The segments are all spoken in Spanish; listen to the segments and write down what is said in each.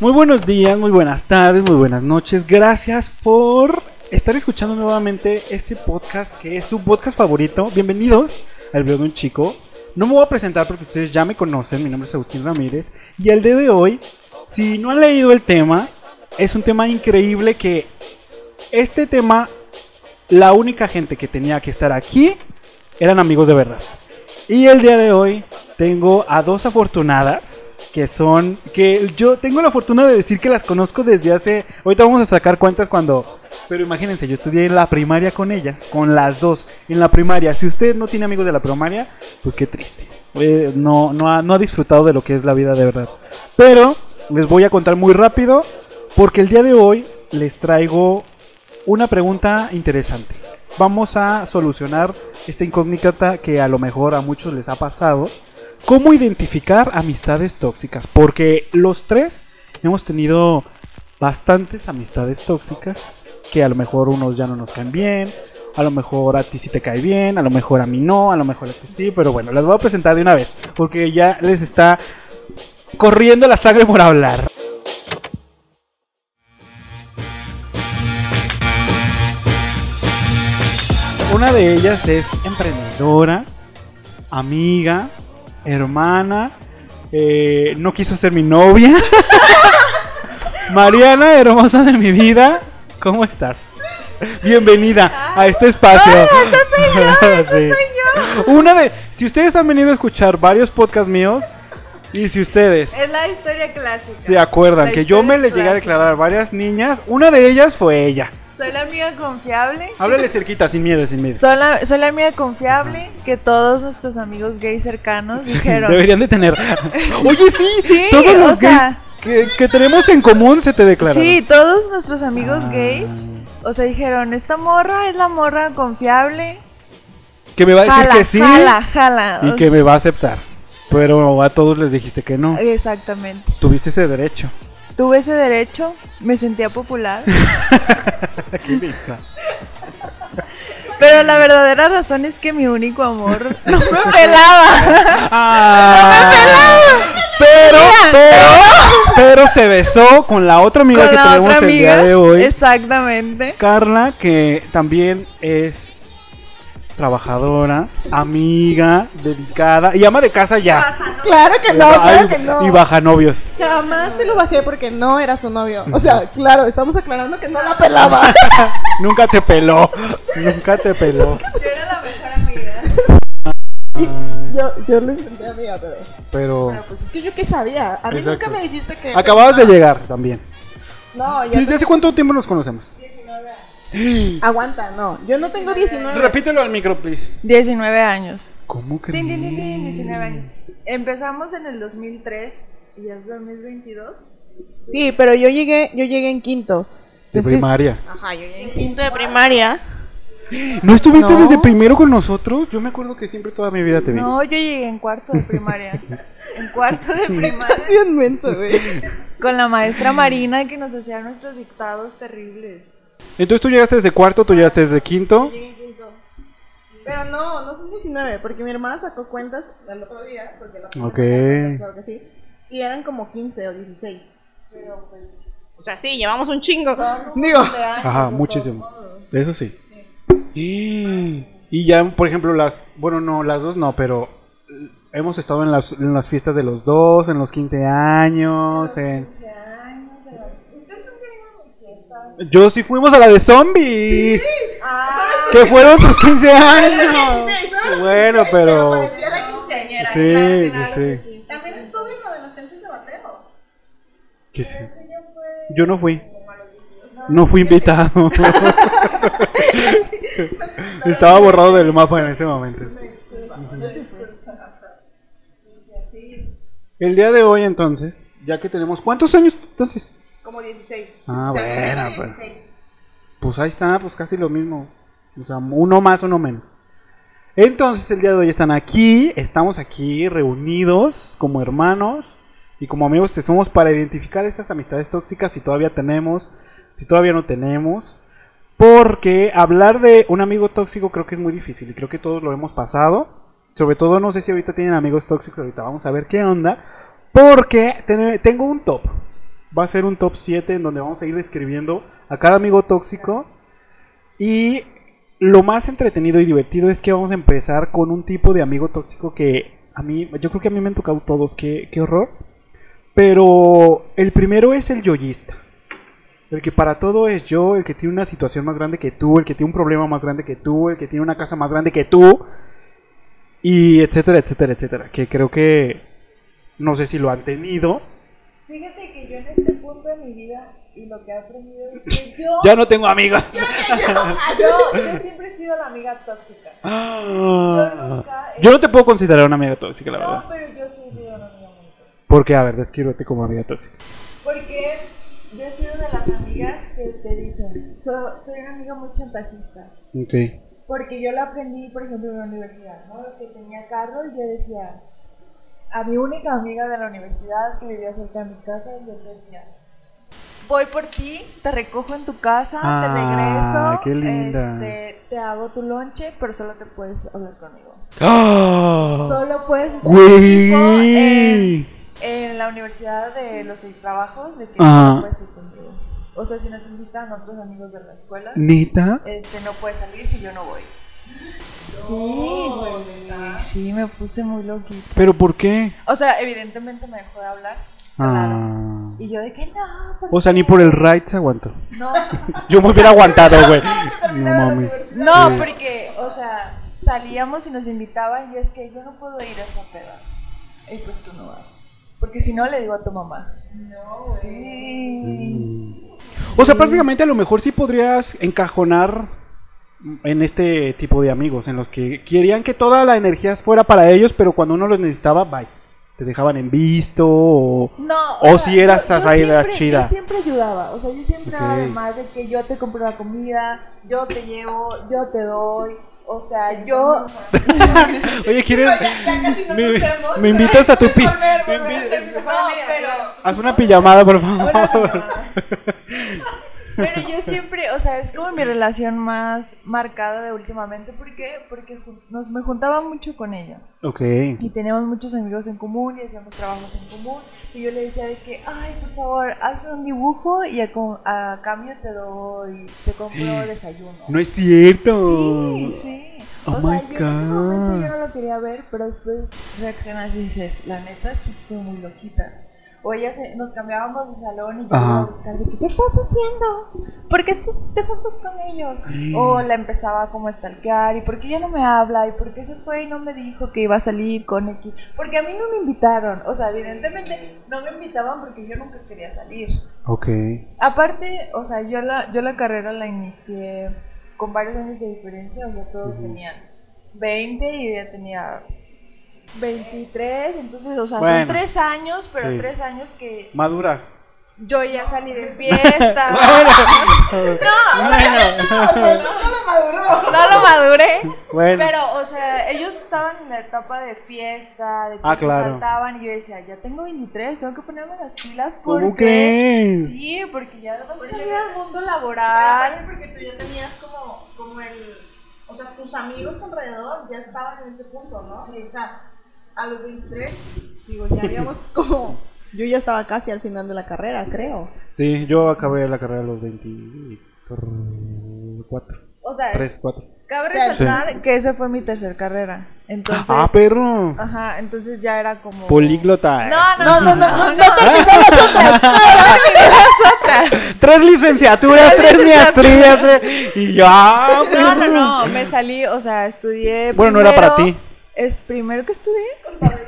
Muy buenos días, muy buenas tardes, muy buenas noches. Gracias por estar escuchando nuevamente este podcast que es su podcast favorito. Bienvenidos al blog de un chico. No me voy a presentar porque ustedes ya me conocen. Mi nombre es Agustín Ramírez. Y el día de hoy, si no han leído el tema, es un tema increíble que este tema, la única gente que tenía que estar aquí eran amigos de verdad. Y el día de hoy tengo a dos afortunadas que son que yo tengo la fortuna de decir que las conozco desde hace ahorita vamos a sacar cuentas cuando pero imagínense yo estudié en la primaria con ellas con las dos en la primaria. Si usted no tiene amigos de la primaria pues qué triste. Eh, no no ha, no ha disfrutado de lo que es la vida de verdad. Pero les voy a contar muy rápido porque el día de hoy les traigo una pregunta interesante. Vamos a solucionar esta incógnita que a lo mejor a muchos les ha pasado ¿Cómo identificar amistades tóxicas? Porque los tres hemos tenido bastantes amistades tóxicas que a lo mejor unos ya no nos caen bien, a lo mejor a ti sí te cae bien, a lo mejor a mí no, a lo mejor a ti sí, pero bueno, las voy a presentar de una vez porque ya les está corriendo la sangre por hablar. Una de ellas es emprendedora, amiga, hermana, eh, no quiso ser mi novia. Mariana, hermosa de mi vida, ¿cómo estás? Bienvenida a este espacio. Sí. Una de, si ustedes han venido a escuchar varios podcasts míos y si ustedes Es la historia clásica. se acuerdan La que yo me le llegué a declarar varias niñas, una de ellas fue ella. Soy la amiga confiable. Háblale cerquita, sin miedo, sin miedo. Soy la, soy la amiga confiable que todos nuestros amigos gays cercanos dijeron. Deberían de tener. Oye, sí, Sí, todos los o sea- gays que, que tenemos en común se te declaran. Sí, todos nuestros amigos Ah. gays. O sea, dijeron, esta morra es la morra confiable. Que me va a decir Jala, que sí jala, jala. y que me va a aceptar. Pero a todos les dijiste que no. Exactamente. Tuviste ese derecho. Tuve ese derecho, me sentía popular. Qué pero la verdadera razón es que mi único amor no me pelaba. Ah, pero, pero, pero se besó con la otra amiga Con que tenemos el amiga. día de hoy. Exactamente. Carla, que también es trabajadora, amiga, dedicada y ama de casa ya. Claro que no, Ay, claro que no. Y baja novios. Jamás te lo bajé porque no era su novio. O sea, claro, estamos aclarando que no la pelaba. Nunca te peló. Nunca te peló. Yo era la mejor amiga. Yo, yo lo intenté, amiga, pero. Pero Pero pues es que yo qué sabía. A mí Exacto. nunca me dijiste que. acababas de llegar también. No, ya. ¿Desde hace cuánto tiempo nos conocemos? Aguanta, no. Yo no tengo 19. Repítelo al micro, please. 19 años. ¿Cómo tin, tin, tin, crees? 19 años. Empezamos en el 2003 y ya es 2022. Sí, pero yo llegué, yo llegué en quinto. De Entonces- primaria. Ajá, yo llegué en quinto de primaria. ¿No estuviste No. desde primero con nosotros? Yo me acuerdo que siempre toda mi vida te vi. No, yo llegué en cuarto de primaria. en cuarto de primaria. Bien menso, güey. Con la maestra Marina que nos hacía nuestros dictados terribles. Entonces tú llegaste desde cuarto, tú llegaste desde quinto. Pero no, no son 19, porque mi hermana sacó cuentas el otro día, porque la Ok. claro que sí, y eran como 15 o 16. Pero pues, o sea, sí, llevamos un chingo. Digo, Ajá, muchísimo. Eso sí. Y, y ya, por ejemplo, las... Bueno, no, las dos no, pero... Hemos estado en las, en las fiestas de los dos, en los 15 años, en... Yo sí fuimos a la de zombies. Que fueron tus 15 años. Bueno, pero... parecía la quinceañera. Sí, claro, sí, claro sí. También estuve en lo de los canchas de bateo. que sí. Yo no fui. No fui invitado. Estaba borrado del mapa en ese momento. El día de hoy entonces, ya que tenemos... ¿Cuántos años entonces? Como 16. Ah, O sea, bueno, como pues. 16. Pues ahí está, pues casi lo mismo. O sea, uno más, uno menos. Entonces el día de hoy están aquí, estamos aquí reunidos como hermanos y como amigos que somos para identificar esas amistades tóxicas si todavía tenemos, si todavía no tenemos. Porque hablar de un amigo tóxico creo que es muy difícil y creo que todos lo hemos pasado. Sobre todo no sé si ahorita tienen amigos tóxicos, ahorita vamos a ver qué onda. Porque ten- tengo un top. Va a ser un top 7 en donde vamos a ir describiendo a cada amigo tóxico. Y lo más entretenido y divertido es que vamos a empezar con un tipo de amigo tóxico que a mí, yo creo que a mí me han tocado todos, qué, qué horror. Pero el primero es el yoyista. El que para todo es yo, el que tiene una situación más grande que tú, el que tiene un problema más grande que tú, el que tiene una casa más grande que tú. Y etcétera, etcétera, etcétera. Que creo que no sé si lo han tenido. Fíjate que yo en este punto de mi vida y lo que he aprendido es que yo, Ya no tengo amigas. yo, yo siempre he sido la amiga tóxica. Ah. Yo no te puedo considerar una amiga tóxica, la No, verdad. pero yo sí he sido una amiga muy tóxica. Porque, a ver, descríbete como amiga tóxica. Porque yo he sido de las amigas que te dicen, "So- soy una amiga muy chantajista. Ok. Porque yo lo aprendí, por ejemplo, en la universidad, ¿no? Que tenía carro y yo decía, a mi única amiga de la universidad que vivía cerca de mi casa, yo le decía, voy por ti, te recojo en tu casa, Ah, te regreso, qué linda. este, te hago tu lonche, pero solo te puedes hablar conmigo. ¡Ah! Solo puedes equipo en, en la universidad de los seis trabajos, de que solo puedes ir conmigo. O sea, si nos invitan otros amigos de la escuela, ¿Neta? este, no puede salir si yo no voy. Sí, güey. Sí, me puse muy loquita. ¿Pero por qué? O sea, evidentemente me dejó de hablar. Claro. Ah. Y yo de que no. ¿por O sea, qué? ni por el ride se aguantó. No, Yo me hubiera aguantado, güey. No mames. no, Sí. porque, o sea, salíamos y nos invitaban y es que yo no puedo ir a esa peda. Y pues tú no vas. Porque si no, le digo a tu mamá. No, Sí. O sea, prácticamente a lo mejor sí podrías encajonar en este tipo de amigos, en los que querían que toda la energía fuera para ellos, pero cuando uno los necesitaba, bye. Te dejaban en visto o... No, O si eras idea siempre, chida. Yo siempre ayudaba, o sea, yo siempre Ok. daba de más de que yo te compro la comida, yo te llevo, yo te doy, o sea, yo... Oye, ¿quieres...? Ya, ya casi no me, nos vemos. me invitas a tu pi... Volver, volver No, pero... Haz una pijamada, por favor. Pero yo siempre, o sea, es como mi relación más marcada de últimamente, ¿por qué? Porque nos, me juntaba mucho con ella. Ok. Y teníamos muchos amigos en común y hacíamos trabajos en común. Y yo le decía de que, ay, por favor, hazme un dibujo y a, a cambio te doy, te compro desayuno. No es cierto. Sí, sí. Oh o sea, my yo en ese momento yo no lo quería ver, pero después reaccionas y dices, la neta sí fue muy loquita. O ella se, nos cambiábamos de salón y yo Ajá. iba a buscar de ¿qué estás haciendo? ¿Por qué estás, te juntas con ellos? O la empezaba como a stalkear, ¿y por qué ya no me habla? ¿Y por qué se fue y no me dijo que iba a salir con X? Porque a mí no me invitaron, o sea, evidentemente no me invitaban porque yo nunca quería salir. Ok. Aparte, o sea, yo la, yo la carrera la inicié con varios años de diferencia, o sea, todos tenían 20 y yo ya tenía 23, entonces, o sea, Bueno. son tres años, pero Sí. tres años que Maduras. yo ya salí de fiesta. Bueno. No lo maduró. no lo maduré. Bueno. Pero, o sea, ellos estaban en la etapa de fiesta, de que Ah, claro. saltaban, y yo decía, ya tengo 23, tengo que ponerme las pilas porque... ¿Cómo? Sí, porque ya vas a salir al mundo laboral. porque tú ya tenías como, como el... O sea, tus amigos alrededor ya estaban en ese punto, ¿no? Sí. O sea, a los 23, digo, ya habíamos como... Yo ya estaba casi al final de la carrera, creo. Sí, yo acabé la carrera a los 24. O sea, 3, 4. cabe Sí. resaltar que esa fue mi tercer carrera. Entonces, Ah, perro. ajá, entonces ya era como... Políglota. No, no, no, no, no, no, Tres licenciaturas, tres maestrías. tres- Y ya. no, no, no, me salí, o sea, estudié. Bueno, no era para primero- ti. Es primero que estudié.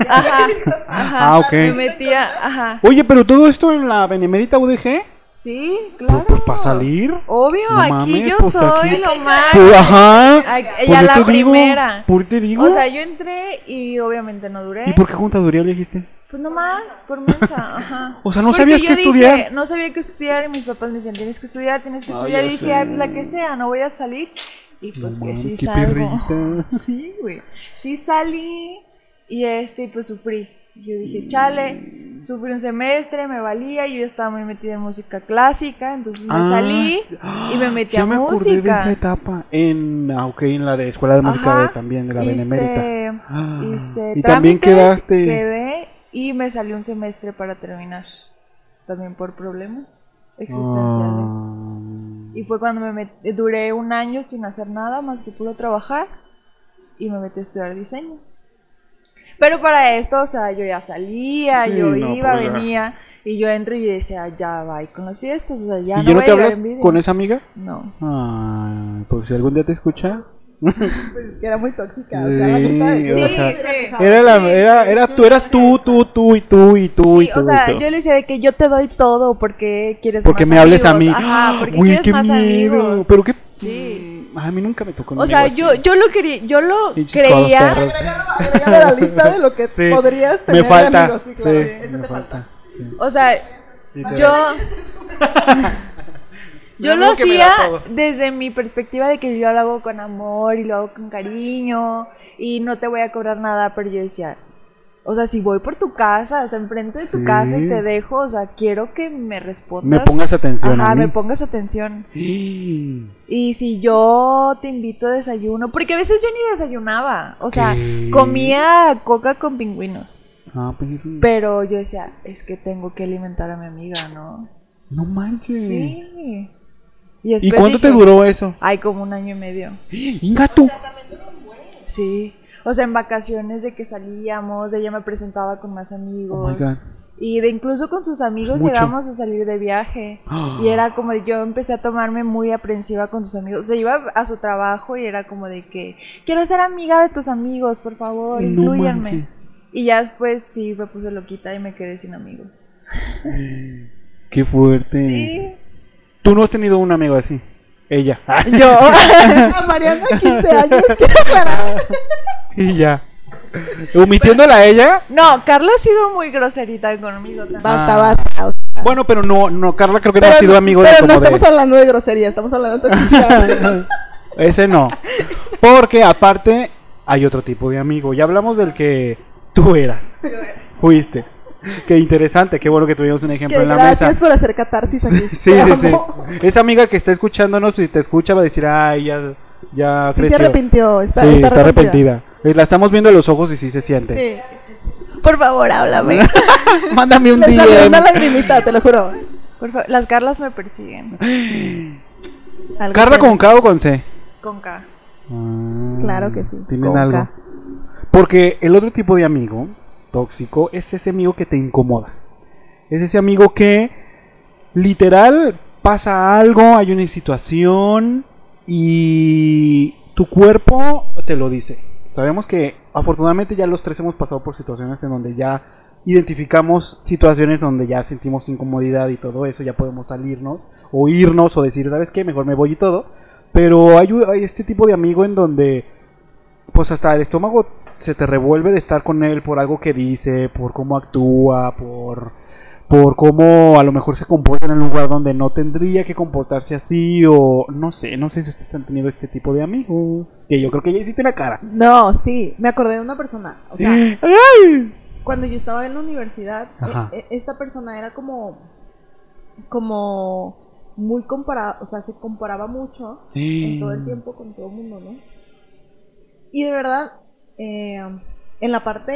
Ajá, ajá. Ah, ok. Me metía, ajá. Oye, pero todo esto en la Benemérita UDG. Sí, claro. Pues para salir. Obvio, No aquí mames, yo pues soy aquí- lo más. Pues, ajá. Pues la te digo, primera. ¿Por qué te digo? O sea, yo entré y obviamente no duré. ¿Y por qué juntaduría le dijiste? Pues nomás, por mensa, ajá. O sea, ¿no Porque sabías dije, estudiar? No sabía qué estudiar y mis papás me decían, tienes que estudiar, tienes que Ah, estudiar. y dije, sé. "Ay, pues la que sea, no voy a salir. Y pues No que sí mames, salgo. Sí, güey. Sí salí y este, y pues sufrí. Yo dije, chale, sufrí un semestre, me valía, yo ya estaba muy metida en música clásica, entonces me Ah, salí y me metí Ya a me acordé de esa música. etapa. En, ah, ok, en la de Escuela de Música Ajá, de, también, de la Benemérita. Ah, hice y también quedaste. Quedé y me salió un semestre para terminar. también por problemas existenciales. Ah. Y fue cuando me duré un año sin hacer nada más que puro trabajar y me metí a estudiar diseño. Pero para esto, o sea, yo ya salía, Sí, yo no, iba, pues venía y yo entro y decía, ya va con las fiestas, o sea, ya ¿Y no ya no voy te hablas con esa amiga? No. Ay, porque si algún día te escucha. Pues es que era muy tóxica. O sea, la Sí, neta, o sí, sea, sí, Era la, era, era, tú eras tú, tú, tú y tú y tú y tú. o sea, y tú. yo le decía de que yo te doy todo porque quieres Porque más me hables a mí. Ajá, porque Uy, quieres qué más miedo. amigos. Pero qué. Sí. A mí nunca me tocó. O sea, yo, yo lo quería, yo lo creía. a la lista de lo que Sí, podrías me tener de falta. amigos. Sí, claro. sí, Eso me te falta. Sí. O sea, yo. Yo lo hacía desde mi perspectiva de que yo lo hago con amor y lo hago con cariño y no te voy a cobrar nada, pero yo decía, o sea, si voy por tu casa, o sea, enfrente de tu Sí. casa y te dejo, o sea, quiero que me respondas. Me pongas atención. Ajá, a mí. me pongas atención. Sí. Y si yo te invito a desayuno, porque a veces yo ni desayunaba, o sea, ¿Qué? comía coca con pingüinos, Ah, pues, pero yo decía, es que tengo que alimentar a mi amiga, ¿no? no manches. Sí. ¿Y después cuánto te duró eso? Ay, como un año y medio. Inga tú. Sí. O sea, en vacaciones de que salíamos, ella me presentaba con más Oh amigos. my god. y de incluso con sus amigos Mucho. llegamos a salir de viaje. Y era como de, yo empecé a tomarme muy aprensiva con sus amigos. O sea, iba a su trabajo y era como de que, quiero ser amiga de tus amigos, por favor, No incluyanme. y ya después sí me puse loquita y me quedé sin amigos. Qué fuerte. Sí. Tú no has tenido un amigo así. Ella. Yo. A Mariana, 15 años, quiero aclarar. y ya. Omitiéndola a ella. no, Carla ha sido muy groserita conmigo también. Basta, Ah. basta. o sea, Bueno, pero no, no, Carla creo que no pero ha sido amigo de pero no de- estamos hablando de grosería, estamos hablando de toxicidad. Ese no. Porque aparte hay otro tipo de amigo. Ya hablamos del que tú eras. Fuiste. Qué interesante, qué bueno que tuvimos un ejemplo en la gracias mesa. por hacer catarsis aquí. Sí, sí, sí. Esa amiga que está escuchándonos, si te escucha, va a decir, ay, ya, ya Sí se arrepintió, está, sí, está está arrepentida. arrepentida. Eh, La estamos viendo a los ojos y sí se siente. Sí. Por favor, háblame. Mándame un Le salió DM. una lagrimita, te lo juro. Por favor, las Carlas me persiguen. ¿Carla con K o con C? Con K. Ah, Claro que sí, Tienen con algo. K. Porque el otro tipo de amigo tóxico es ese amigo que te incomoda. Es ese amigo que literal pasa algo, hay una situación y tu cuerpo te lo dice. Sabemos que afortunadamente ya los tres hemos pasado por situaciones en donde ya identificamos situaciones donde ya sentimos incomodidad y todo eso, ya podemos salirnos o irnos o decir, ¿sabes qué? Mejor me voy y todo. Pero hay, hay este tipo de amigo en donde pues hasta el estómago se te revuelve de estar con él por algo que dice, por cómo actúa, por por cómo a lo mejor se comporta en el lugar donde no tendría que comportarse así o no sé, no sé si ustedes han tenido este tipo de amigos, que yo creo que ya hiciste una cara. No, sí, me acordé de una persona. O sea, ¡Ay! cuando yo estaba en la universidad, e- e- esta persona era como, como muy comparada, o sea, se comparaba mucho en todo el tiempo con todo el mundo, ¿no? Y de verdad, eh, en la parte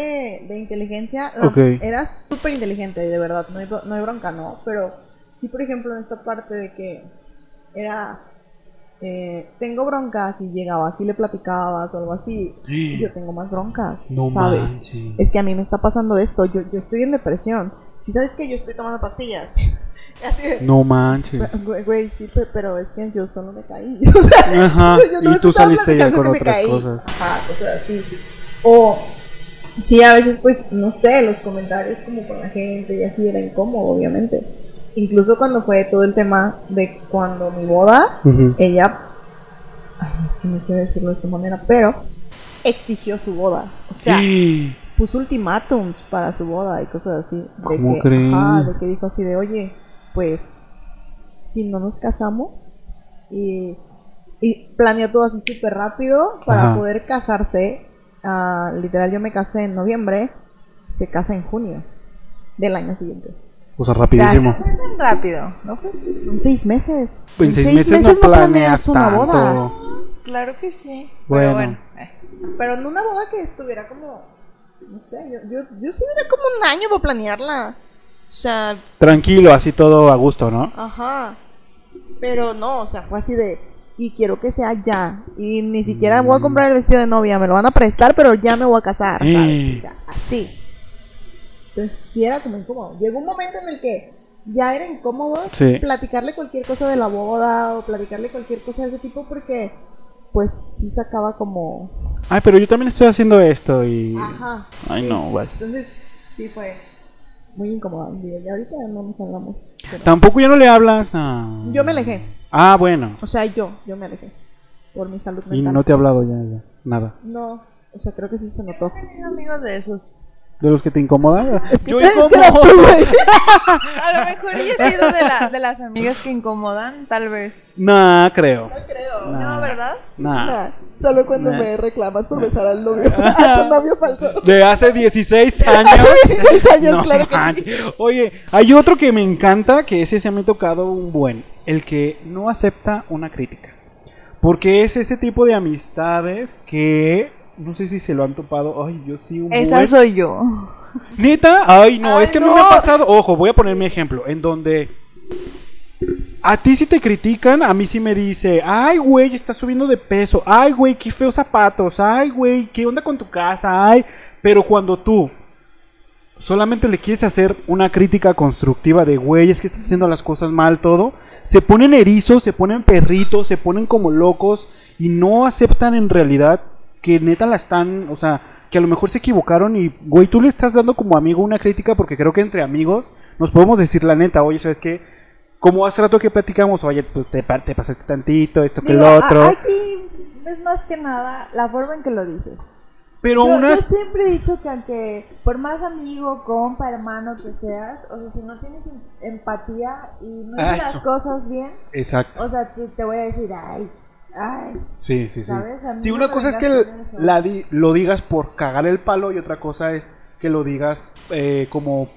de inteligencia, la- era súper inteligente, de verdad, no hay, no hay bronca, ¿no? Pero sí, por ejemplo, en esta parte de que era, eh, tengo broncas y llegaba, así le platicabas o algo así, y yo tengo más broncas, No ¿sabes? manches. Es que a mí me está pasando esto, yo, yo estoy en depresión. Si sabes que yo estoy tomando pastillas. Así de, No manches. Güey, sí, pe- pero es que yo solo me caí. O sea, Ajá. yo no Y tú saliste ya con otras caí. cosas. Ajá, cosas así. O, sí, a veces, pues, no sé, los comentarios como con la gente y así era incómodo, obviamente. Incluso cuando fue todo el tema de cuando mi boda, ella, ay, es que no quiero decirlo de esta manera, pero exigió su boda. O sea, puso ultimátums para su boda y cosas así. De ¿Cómo que, crees? Ajá, de que dijo así de, oye, pues, si no nos casamos y, y planeó todo así súper rápido para Ajá. poder casarse. ah, literal, yo me casé en noviembre, se casa en junio del año siguiente. O sea, rapidísimo. sea, Fue tan rápido, ¿no? Son seis meses. en seis, meses, no planeas una tanto. boda. Claro que sí. Bueno. Pero bueno. eh. Pero en una boda que estuviera como, no sé, yo, yo, yo sí duré como un año para planearla. O sea, Tranquilo, así todo a gusto, ¿no? ajá. Pero no, o sea, fue así de. Y quiero que sea ya. Y ni siquiera voy a comprar el vestido de novia. Me lo van a prestar, pero ya me voy a casar. ¿sabes? Mm. O sea, así. Entonces sí era como incómodo. Llegó un momento en el que ya era incómodo Sí. platicarle cualquier cosa de la boda o platicarle cualquier cosa de ese tipo porque pues sí sacaba como... Ay, pero yo también estoy haciendo esto y... Ajá. Ay, no, vale. Entonces sí fue muy incómodo. Digo, ya ahorita no nos hablamos. pero- Tampoco ya no le hablas a... Yo me alejé. Ah, bueno. O sea, yo, yo me alejé. Por mi salud Y mental. no te he hablado ya, ya. Nada. No, o sea, creo que sí se notó. He tenido amigos de esos. ¿De los que te incomodan? Yo Es que eras tú, güey. A lo mejor yo he sido de, la, de las amigas que incomodan, tal vez. Nah, creo. creo. Nah. No, ¿verdad? Nah. Nah, solo cuando Nah. me reclamas por besar al novio. a tu novio falso. De hace 16 años. Hace 16 años, No claro que sí. Oye, hay otro que me encanta, que ese se me ha tocado un buen. El que no acepta una crítica. Porque es ese tipo de amistades que... No sé si se lo han topado. Ay, yo sí un Esa buen. soy yo. ¿Neta? Ay, no, Ay, es que a mí no. me ha pasado. Ojo, voy a poner mi ejemplo. En donde. A ti si te critican, a mí sí me dice, ay, güey, estás subiendo de peso, ay, güey, qué feos zapatos, ay, güey, qué onda con tu casa, ay. Pero cuando tú solamente le quieres hacer una crítica constructiva de, güey, es que estás haciendo las cosas mal, todo, se ponen erizos, se ponen perritos, se ponen como locos y no aceptan en realidad que neta la están, o sea, que a lo mejor se equivocaron y, güey, tú le estás dando como amigo una crítica porque creo que entre amigos nos podemos decir la neta, oye, ¿sabes qué? Como hace rato que platicamos, oye, pues te, te pasaste tantito, esto que Digo, lo a- otro. Aquí es más que nada la forma en que lo dices. pero Yo, yo unas... siempre he dicho que aunque por más amigo, compa, hermano que seas, o sea, si no tienes em- empatía y no Ah, haces las eso. cosas bien, Exacto. o sea, te, te voy a decir, ay, ay, Sí, sí, sí. Sí, una cosa es que la di- lo digas por cagar el palo y otra cosa es que lo digas eh, como...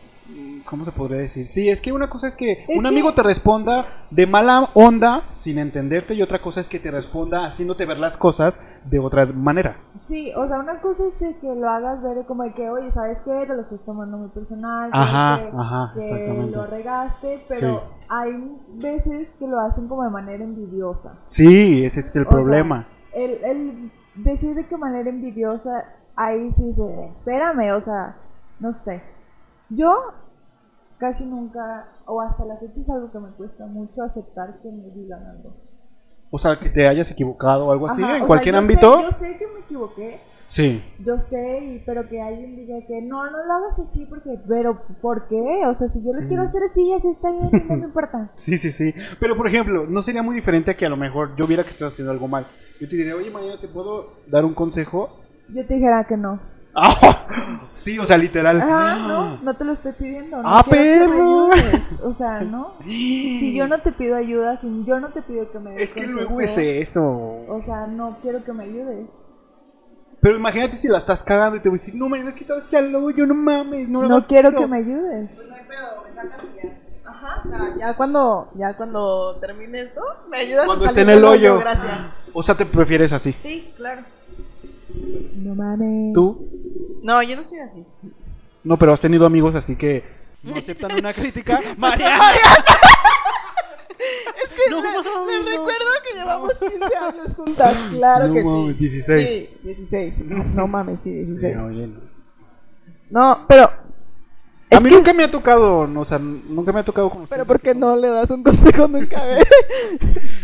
¿Cómo se podría decir? Sí, es que una cosa es que Es un que- amigo te responda de mala onda sin entenderte y otra cosa es que te responda haciéndote ver las cosas de otra manera. Sí, o sea, una cosa es de que lo hagas ver como de que, oye, ¿sabes qué? Te lo estás tomando muy personal. Ajá, que, ajá, que exactamente. lo regaste, pero Sí. hay veces que lo hacen como de manera envidiosa. Sí, ese es el O problema. sea, el, el decir de qué manera envidiosa, ahí sí se... Espérame, o sea, no sé. Yo casi nunca, o hasta la fecha es algo que me cuesta mucho aceptar que me digan algo. O sea, que te hayas equivocado o algo así Ajá, o en sea, cualquier yo sé- ámbito. yo sé que me equivoqué, Sí. Yo sé, pero que alguien diga que no, no lo hagas así porque, pero ¿por qué? O sea, si yo lo quiero hacer así, así está bien, no me importa. Sí, sí, sí. Pero por ejemplo, no sería muy diferente a que a lo mejor yo viera que estás haciendo algo mal. Yo te diría, oye, mañana te puedo dar un consejo. Yo te dijera que no. Sí, o sea, literal. Ah, no, no te lo estoy pidiendo. No ¡Ah, quiero que me perro! ayudes. O sea, no. Si yo no te pido ayuda, si yo no te pido que me des Es que consejo, luego es eso. O sea, no quiero que me ayudes. Pero imagínate si la estás cagando y te voy a decir, no, mañana es que estabas al hoyo, no mames, no, No quiero eso". que me ayudes. No hay pedo, me y ya. Ajá. O sea, ya cuando, ya cuando termine esto, me ayudas Cuando a esté salir en el del hoyo. Gracias. O sea, te prefieres así. Sí, claro. No mames. ¿Tú? No, yo no soy así. No, pero has tenido amigos así que no aceptan una crítica. Mariana. Es que No le, mames, les no. recuerdo que llevamos 15 años juntas. Claro No que mames, sí. 16. Sí, 16. No mames, sí, 16. Sí, oye, no. No, A mí que, nunca me ha tocado, o sea, nunca me ha tocado con Pero ustedes. ¿por qué no le das un consejo nunca? ve?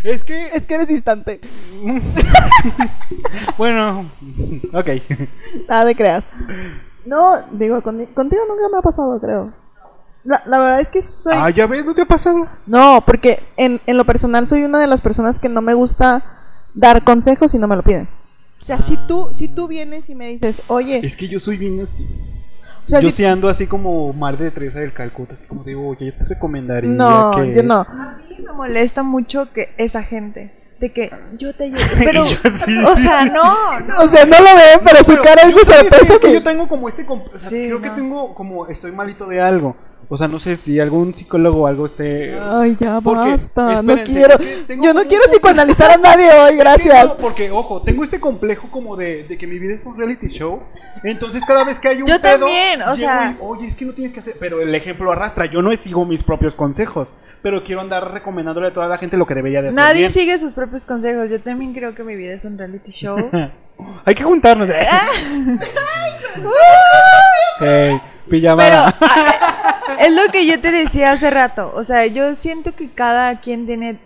Es que, es que eres instante. bueno, ok. Nada de creas. No, digo, con- contigo nunca me ha pasado, creo. La, la verdad es que soy. Ah, ya ves, ¿no te ha pasado? No, porque en, en lo personal soy una de las personas que no me gusta dar consejos si no me lo piden. O sea, si tú, si tú vienes y me dices, oye, Es que yo soy bien así. O sea, yo si- sí ando así como Madre de Teresa del Calcuta, así como digo, oye, yo te recomendaría no, que... yo no. A mí me molesta mucho que esa gente. De que yo te ayudo. Pero, Yo sí. o sea, no, no. O sea, no lo ven, pero su Pero cara es de sorpresa es que que... yo tengo como este o sea, Sí, creo que tengo como estoy malito de algo O sea, no sé si algún psicólogo o algo esté... Ay, ya Porque, basta. No quiero. es que tengo Yo no quiero psicoanalizar a nadie hoy, gracias. no, porque, ojo, tengo este complejo como de, de que mi vida es un reality show. Entonces, cada vez que hay un Yo pedo, también, o sea- y, Oye, es que no tienes que hacer. Pero el ejemplo arrastra. Yo no sigo mis propios consejos. Pero quiero andar recomendándole a toda la gente lo que debería de hacer. Nadie bien. sigue sus propios consejos. Yo también creo que mi vida es un reality show. Hay que juntarnos. ¿eh? Pero pijamada. a- es lo que yo te decía hace rato. O sea, yo siento que cada quien tiene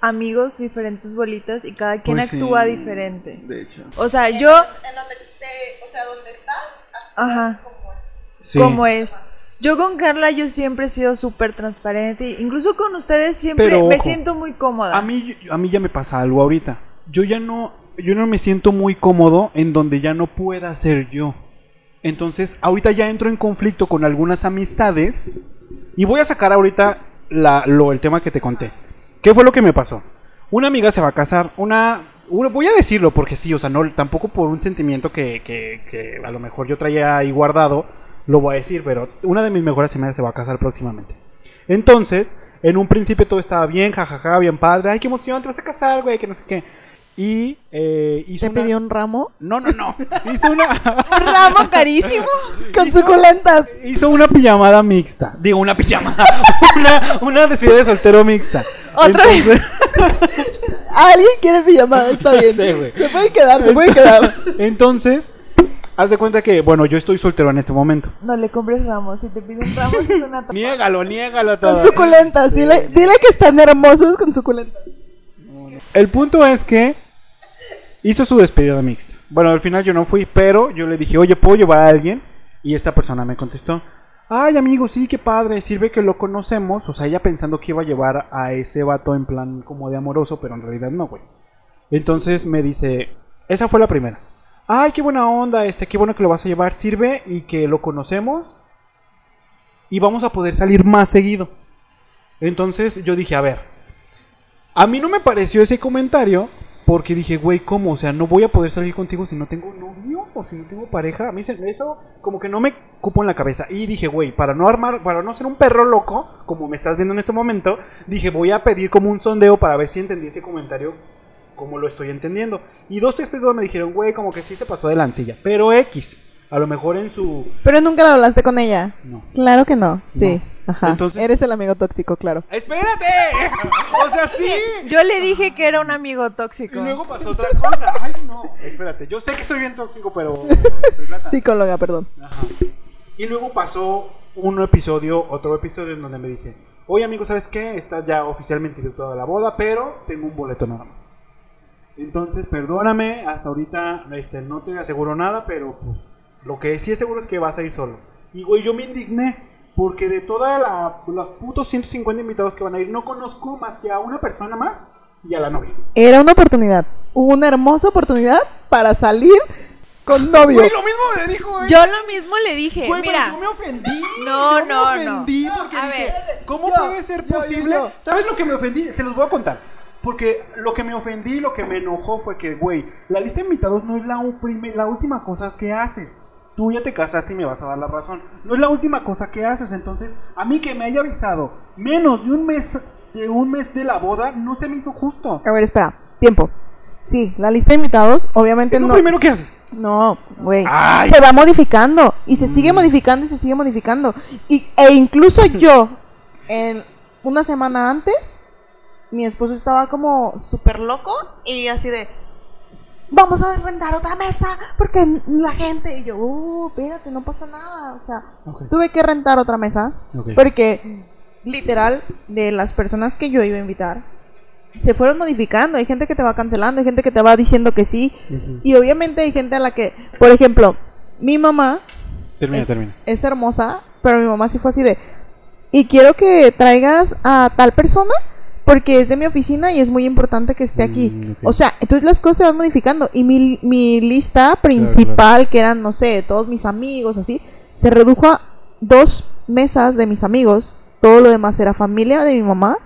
amigos diferentes bolitas y cada quien Pues sí. actúa diferente. De hecho. O sea, yo, En donde te, o sea, donde estás, ajá, Sí. como es. Yo con Carla yo siempre he sido súper transparente. Incluso con ustedes siempre Pero, me ojo, siento muy cómoda. A mí, a mí ya me pasa algo ahorita. Yo ya no, yo no me siento muy cómodo en donde ya no pueda ser yo. Entonces, ahorita ya entro en conflicto con algunas amistades y voy a sacar ahorita lo, el tema que te conté. ¿Qué fue lo que me pasó? Una amiga se va a casar, una, una- voy a decirlo porque sí, o sea, no, tampoco por un sentimiento que, que, que a lo mejor yo traía ahí guardado, lo voy a decir, pero una de mis mejores amigas se va a casar próximamente. Entonces, en un principio todo estaba bien, jajaja, bien padre. Ay, qué emoción, te vas a casar, güey, que no sé qué. Y eh, hizo te una... pidió un ramo No, no, no. Hizo una... Un ramo carísimo. con Hizo- suculentas. Hizo una pijamada mixta. Digo, una pijamada. una, una despedida de soltero mixta. Otra vez. Alguien quiere pijamada, está bien. sé, güey. se puede quedar, se puede quedar. Entonces, haz de cuenta que, bueno, yo estoy soltero en este momento. No le compres ramos. Si te pide un ramo, es una tapa. Niégalo, niégalo Con todo. suculentas. Dile, dile que están hermosos con suculentas. El punto es que hizo su despedida mixta. Bueno, al final yo no fui, pero yo le dije, oye, ¿puedo llevar a alguien? Y esta persona me contestó, ay, amigo, sí, qué padre, sirve que lo conocemos. O sea, ella pensando que iba a llevar a ese vato en plan como de amoroso, pero en realidad no, güey. Entonces me dice, esa fue la primera. Ay, qué buena onda, este, qué bueno que lo vas a llevar, sirve y que lo conocemos y vamos a poder salir más seguido. Entonces yo dije, a ver, a mí no me pareció ese comentario porque dije, güey, ¿cómo? O sea, no voy a poder salir contigo si no tengo novio o si no tengo pareja. A mí eso como que no me cupo en la cabeza. Y dije, güey, para no armar, para no ser un perro loco, como me estás viendo en este momento, dije, voy a pedir como un sondeo para ver si entendí ese comentario como lo estoy entendiendo. Y dos, tres me dijeron, güey, como que sí se pasó de lancilla. Pero X, a lo mejor en su... Pero nunca lo hablaste con ella. No. Claro que no. Sí. Ajá. Entonces- Eres el amigo tóxico, claro. ¡Espérate! o sea, sí. Yo le dije que era un amigo Y tóxico. luego pasó otra cosa. Ay, no. Espérate, yo sé que soy bien tóxico, pero. Psicóloga, perdón. Ajá. Y luego pasó un episodio, otro episodio en donde me dice: Oye, amigo, ¿sabes qué? Estás ya oficialmente invitado a la boda, pero tengo un boleto nada más. Entonces, perdóname, hasta ahorita este, no te aseguro nada, pero pues lo que sí es seguro es que vas a ir solo. Y güey, yo me indigné. Porque de toda la, los putos 150 invitados que van a ir, no conozco más que a una persona más y a la novia. Era una oportunidad. Una hermosa oportunidad para salir con novio. Güey, lo mismo me dijo ella. Yo lo mismo le dije. Güey, pero Mira, yo me ofendí. No, Yo no, me no. ofendí porque A dije, ver. ¿cómo Yo, puede ser yo, yo, posible? yo. ¿Sabes lo que me ofendí? Se los voy a contar. Porque lo que me ofendí, lo que me enojó fue que, güey, la lista de invitados no es la, la última cosa que haces. Tú ya te casaste y me vas a dar la razón. No es la última cosa que haces. Entonces, a mí que me haya avisado menos de un mes de un mes de la boda, no se me hizo justo. A ver, espera. Tiempo. Sí, la lista de invitados, obviamente Es lo no. primero que haces. No, güey. Se va modificando. Y se sigue modificando y se sigue modificando. Y, e incluso yo, en una semana antes, mi esposo estaba como súper loco y así de. Vamos a rentar otra mesa porque la gente. Y yo, uh, espérate, no pasa nada. O sea, tuve que rentar otra mesa porque, literal, de las personas que yo iba a invitar, se fueron modificando. Hay gente que te va cancelando, hay gente que te va diciendo que sí. Y obviamente hay gente a la que, por ejemplo, mi mamá Termina, es, termina. es hermosa, pero mi mamá sí fue así de, y quiero que traigas a tal persona porque es de mi oficina y es muy importante que esté aquí. Mm. O sea, entonces las cosas se van modificando y mi, mi lista principal, que eran, no sé, todos mis amigos, así, se redujo a dos mesas de mis amigos. Todo lo demás era familia de mi mamá.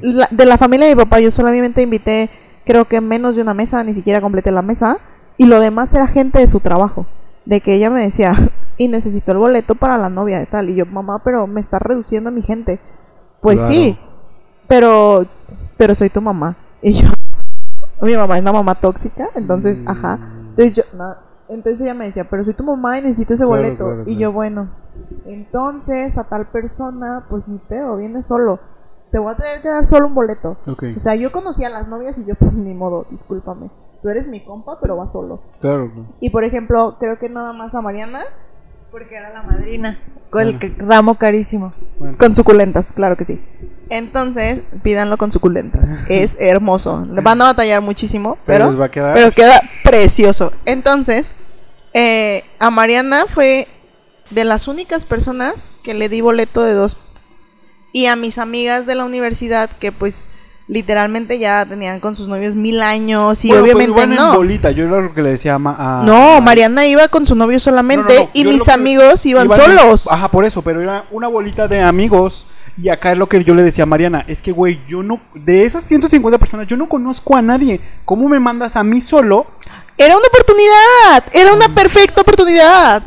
La- de la familia de mi papá yo solamente invité, creo que menos de una mesa, ni siquiera completé la mesa. Y lo demás era gente de su trabajo. De que ella me decía, y necesito el boleto para la novia y tal. Y yo, mamá, pero me está reduciendo mi gente. Pues Claro. sí, pero, pero soy tu mamá. Y yo, mi mamá es una mamá tóxica, entonces, Mm. ajá. Entonces yo, no, entonces ella me decía, pero soy tu mamá y necesito ese boleto. claro, y claro. yo, bueno, entonces a tal persona, pues ni pedo, viene solo. Te voy a tener que dar solo un boleto. Ok, O sea, yo conocía a las novias y yo, pues ni modo, discúlpame. Tú eres mi compa, pero va solo. claro. Y por ejemplo, creo que nada más a Mariana. Porque era la madrina. Con el ramo carísimo. Bueno. Con suculentas, claro que sí. Entonces, pídanlo con suculentas. Es hermoso. Le van a batallar muchísimo, Pero pero, les va a quedar- pero queda precioso. Entonces, eh, a Mariana fue de las únicas personas que le di boleto de dos. Y a mis amigas de la universidad que pues literalmente ya tenían con sus novios mil años y Bueno, pues obviamente en no. bolita, yo era lo que le decía a... No, a- Mariana iba con su novio solamente No, no, no, y mis amigos iban, en- solos. Ajá, por eso, pero era una bolita de amigos. Y acá es lo que yo le decía a Mariana, es que, güey, yo no, de esas 150 personas, yo no conozco a nadie. ¿Cómo me mandas a mí solo? Era una oportunidad, era una perfecta oportunidad.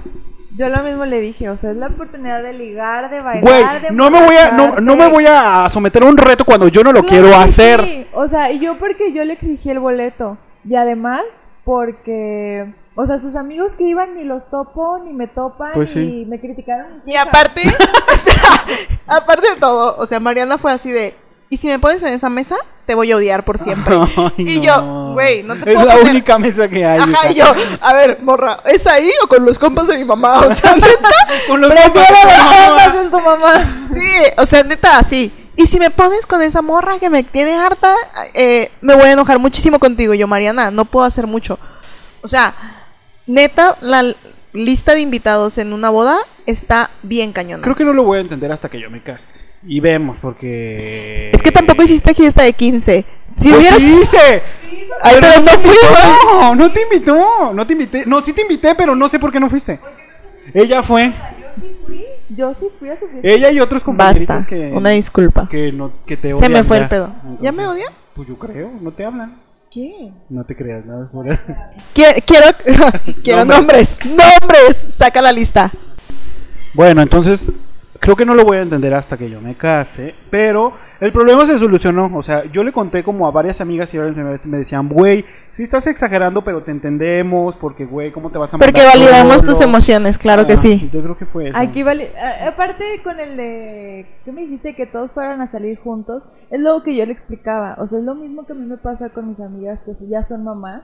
Yo lo mismo le dije, o sea, es la oportunidad de ligar, de Güey, bailar, de no me voy a, no, no me voy a someter a un reto cuando yo no lo Claro quiero hacer. sí. O sea, y yo porque yo le exigí el boleto. Y además, porque. O sea, sus amigos que iban ni los topo, ni me topan, Pues sí. y me criticaron. Y aparte, espera, aparte de todo, o sea, Mariana fue así de, y si me pones en esa mesa, te voy a odiar por siempre. Ay, y no. yo, güey, no te Es puedo la poner- única mesa que hay. Ajá, y yo, a ver, morra, ¿es ahí o con los compas de mi mamá? O sea, neta, Con los Prefiero compas de tu mamá. sí, o sea, neta, así. Y si me pones con esa morra que me tiene harta, eh, me voy a enojar muchísimo contigo. Y yo, Mariana, no puedo hacer mucho. O sea, neta, la lista de invitados en una boda está bien cañona. Creo que no lo voy a entender hasta que yo me case. Y vemos, porque... Es que tampoco hiciste fiesta de 15. Si Pues hubieras... sí hice. Ay, pero no fui. No, no te invitó. No te invité. No, sí te invité, pero no sé por qué no fuiste. Ella fue. Yo sí fui. A su fiesta. Ella y otros compañeritos Basta, que... una disculpa. Que, no, que te Se me odian fue ya. el pedo. ¿Ya me odia? Pues yo creo, no te hablan. ¿Qué? No te creas, nada. Quiero, quiero, quiero nombres. nombres. Saca la lista. Bueno, entonces creo que no lo voy a entender hasta que yo me case, pero el problema se solucionó, o sea, yo le conté como a varias amigas y varias me me decían, güey, sí estás exagerando, pero te entendemos, porque, güey, ¿cómo te vas a mandar Porque validamos solo?" tus emociones, claro que Ah, sí. Yo creo que fue eso. Aquí vale. a- Aparte con el de. ¿Qué me dijiste? Que todos fueran a salir juntos. Es lo que yo le explicaba. O sea, es lo mismo que a mí me pasa con mis amigas que si ya son mamás.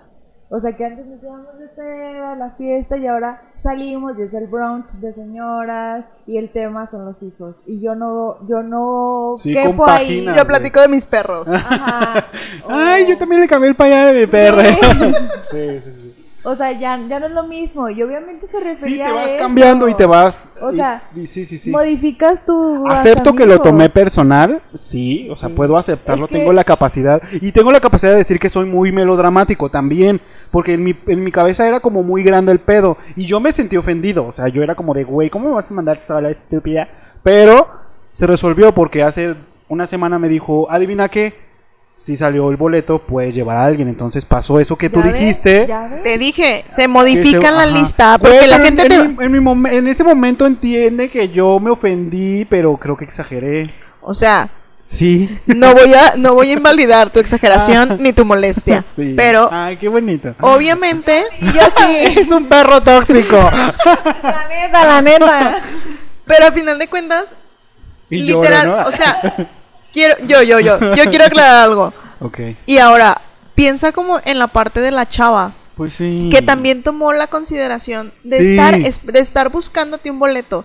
O sea, que antes nos íbamos de peda, a la fiesta y ahora salimos y es el brunch de señoras y el tema son los hijos. Y yo no, yo no Sí, quepo ahí. Yo platico de mis perros. Ajá. Ay, yo también le cambié el pañal de mi perro. sí, sí, sí. O sea, ya, ya no es lo mismo. Y obviamente se refería Sí, te vas eso. cambiando y te vas. O y- sea, y sí, sí, sí. Modificas tu. Acepto que lo tomé personal, sí, o sea, Sí. puedo aceptarlo, Es que- tengo la capacidad y tengo la capacidad de decir que soy muy melodramático también, porque en mi, en mi cabeza era como muy grande el pedo y yo me sentí ofendido, o sea, yo era como de, güey, ¿cómo me vas a mandar sola estúpida? Pero se resolvió porque hace una semana me dijo, adivina qué, si salió el boleto, puedes llevar a alguien, entonces pasó eso que tú dijiste. Te dije, se modifica se- la ajá. lista Güey, porque la gente en, te... en mi- en mi en ese momento entiende que yo me ofendí, pero creo que exageré. O sea, Sí. no voy a no voy a invalidar tu exageración ni tu molestia, Sí. pero Ay, qué bonito. obviamente yo sí, Es un perro tóxico. La neta, la neta. pero a final de cuentas Y literal, o sea, quiero yo yo yo yo quiero aclarar algo. Ok. Y ahora piensa como en la parte de la chava Pues sí. que también tomó la consideración de Sí. estar es- de estar buscándote un boleto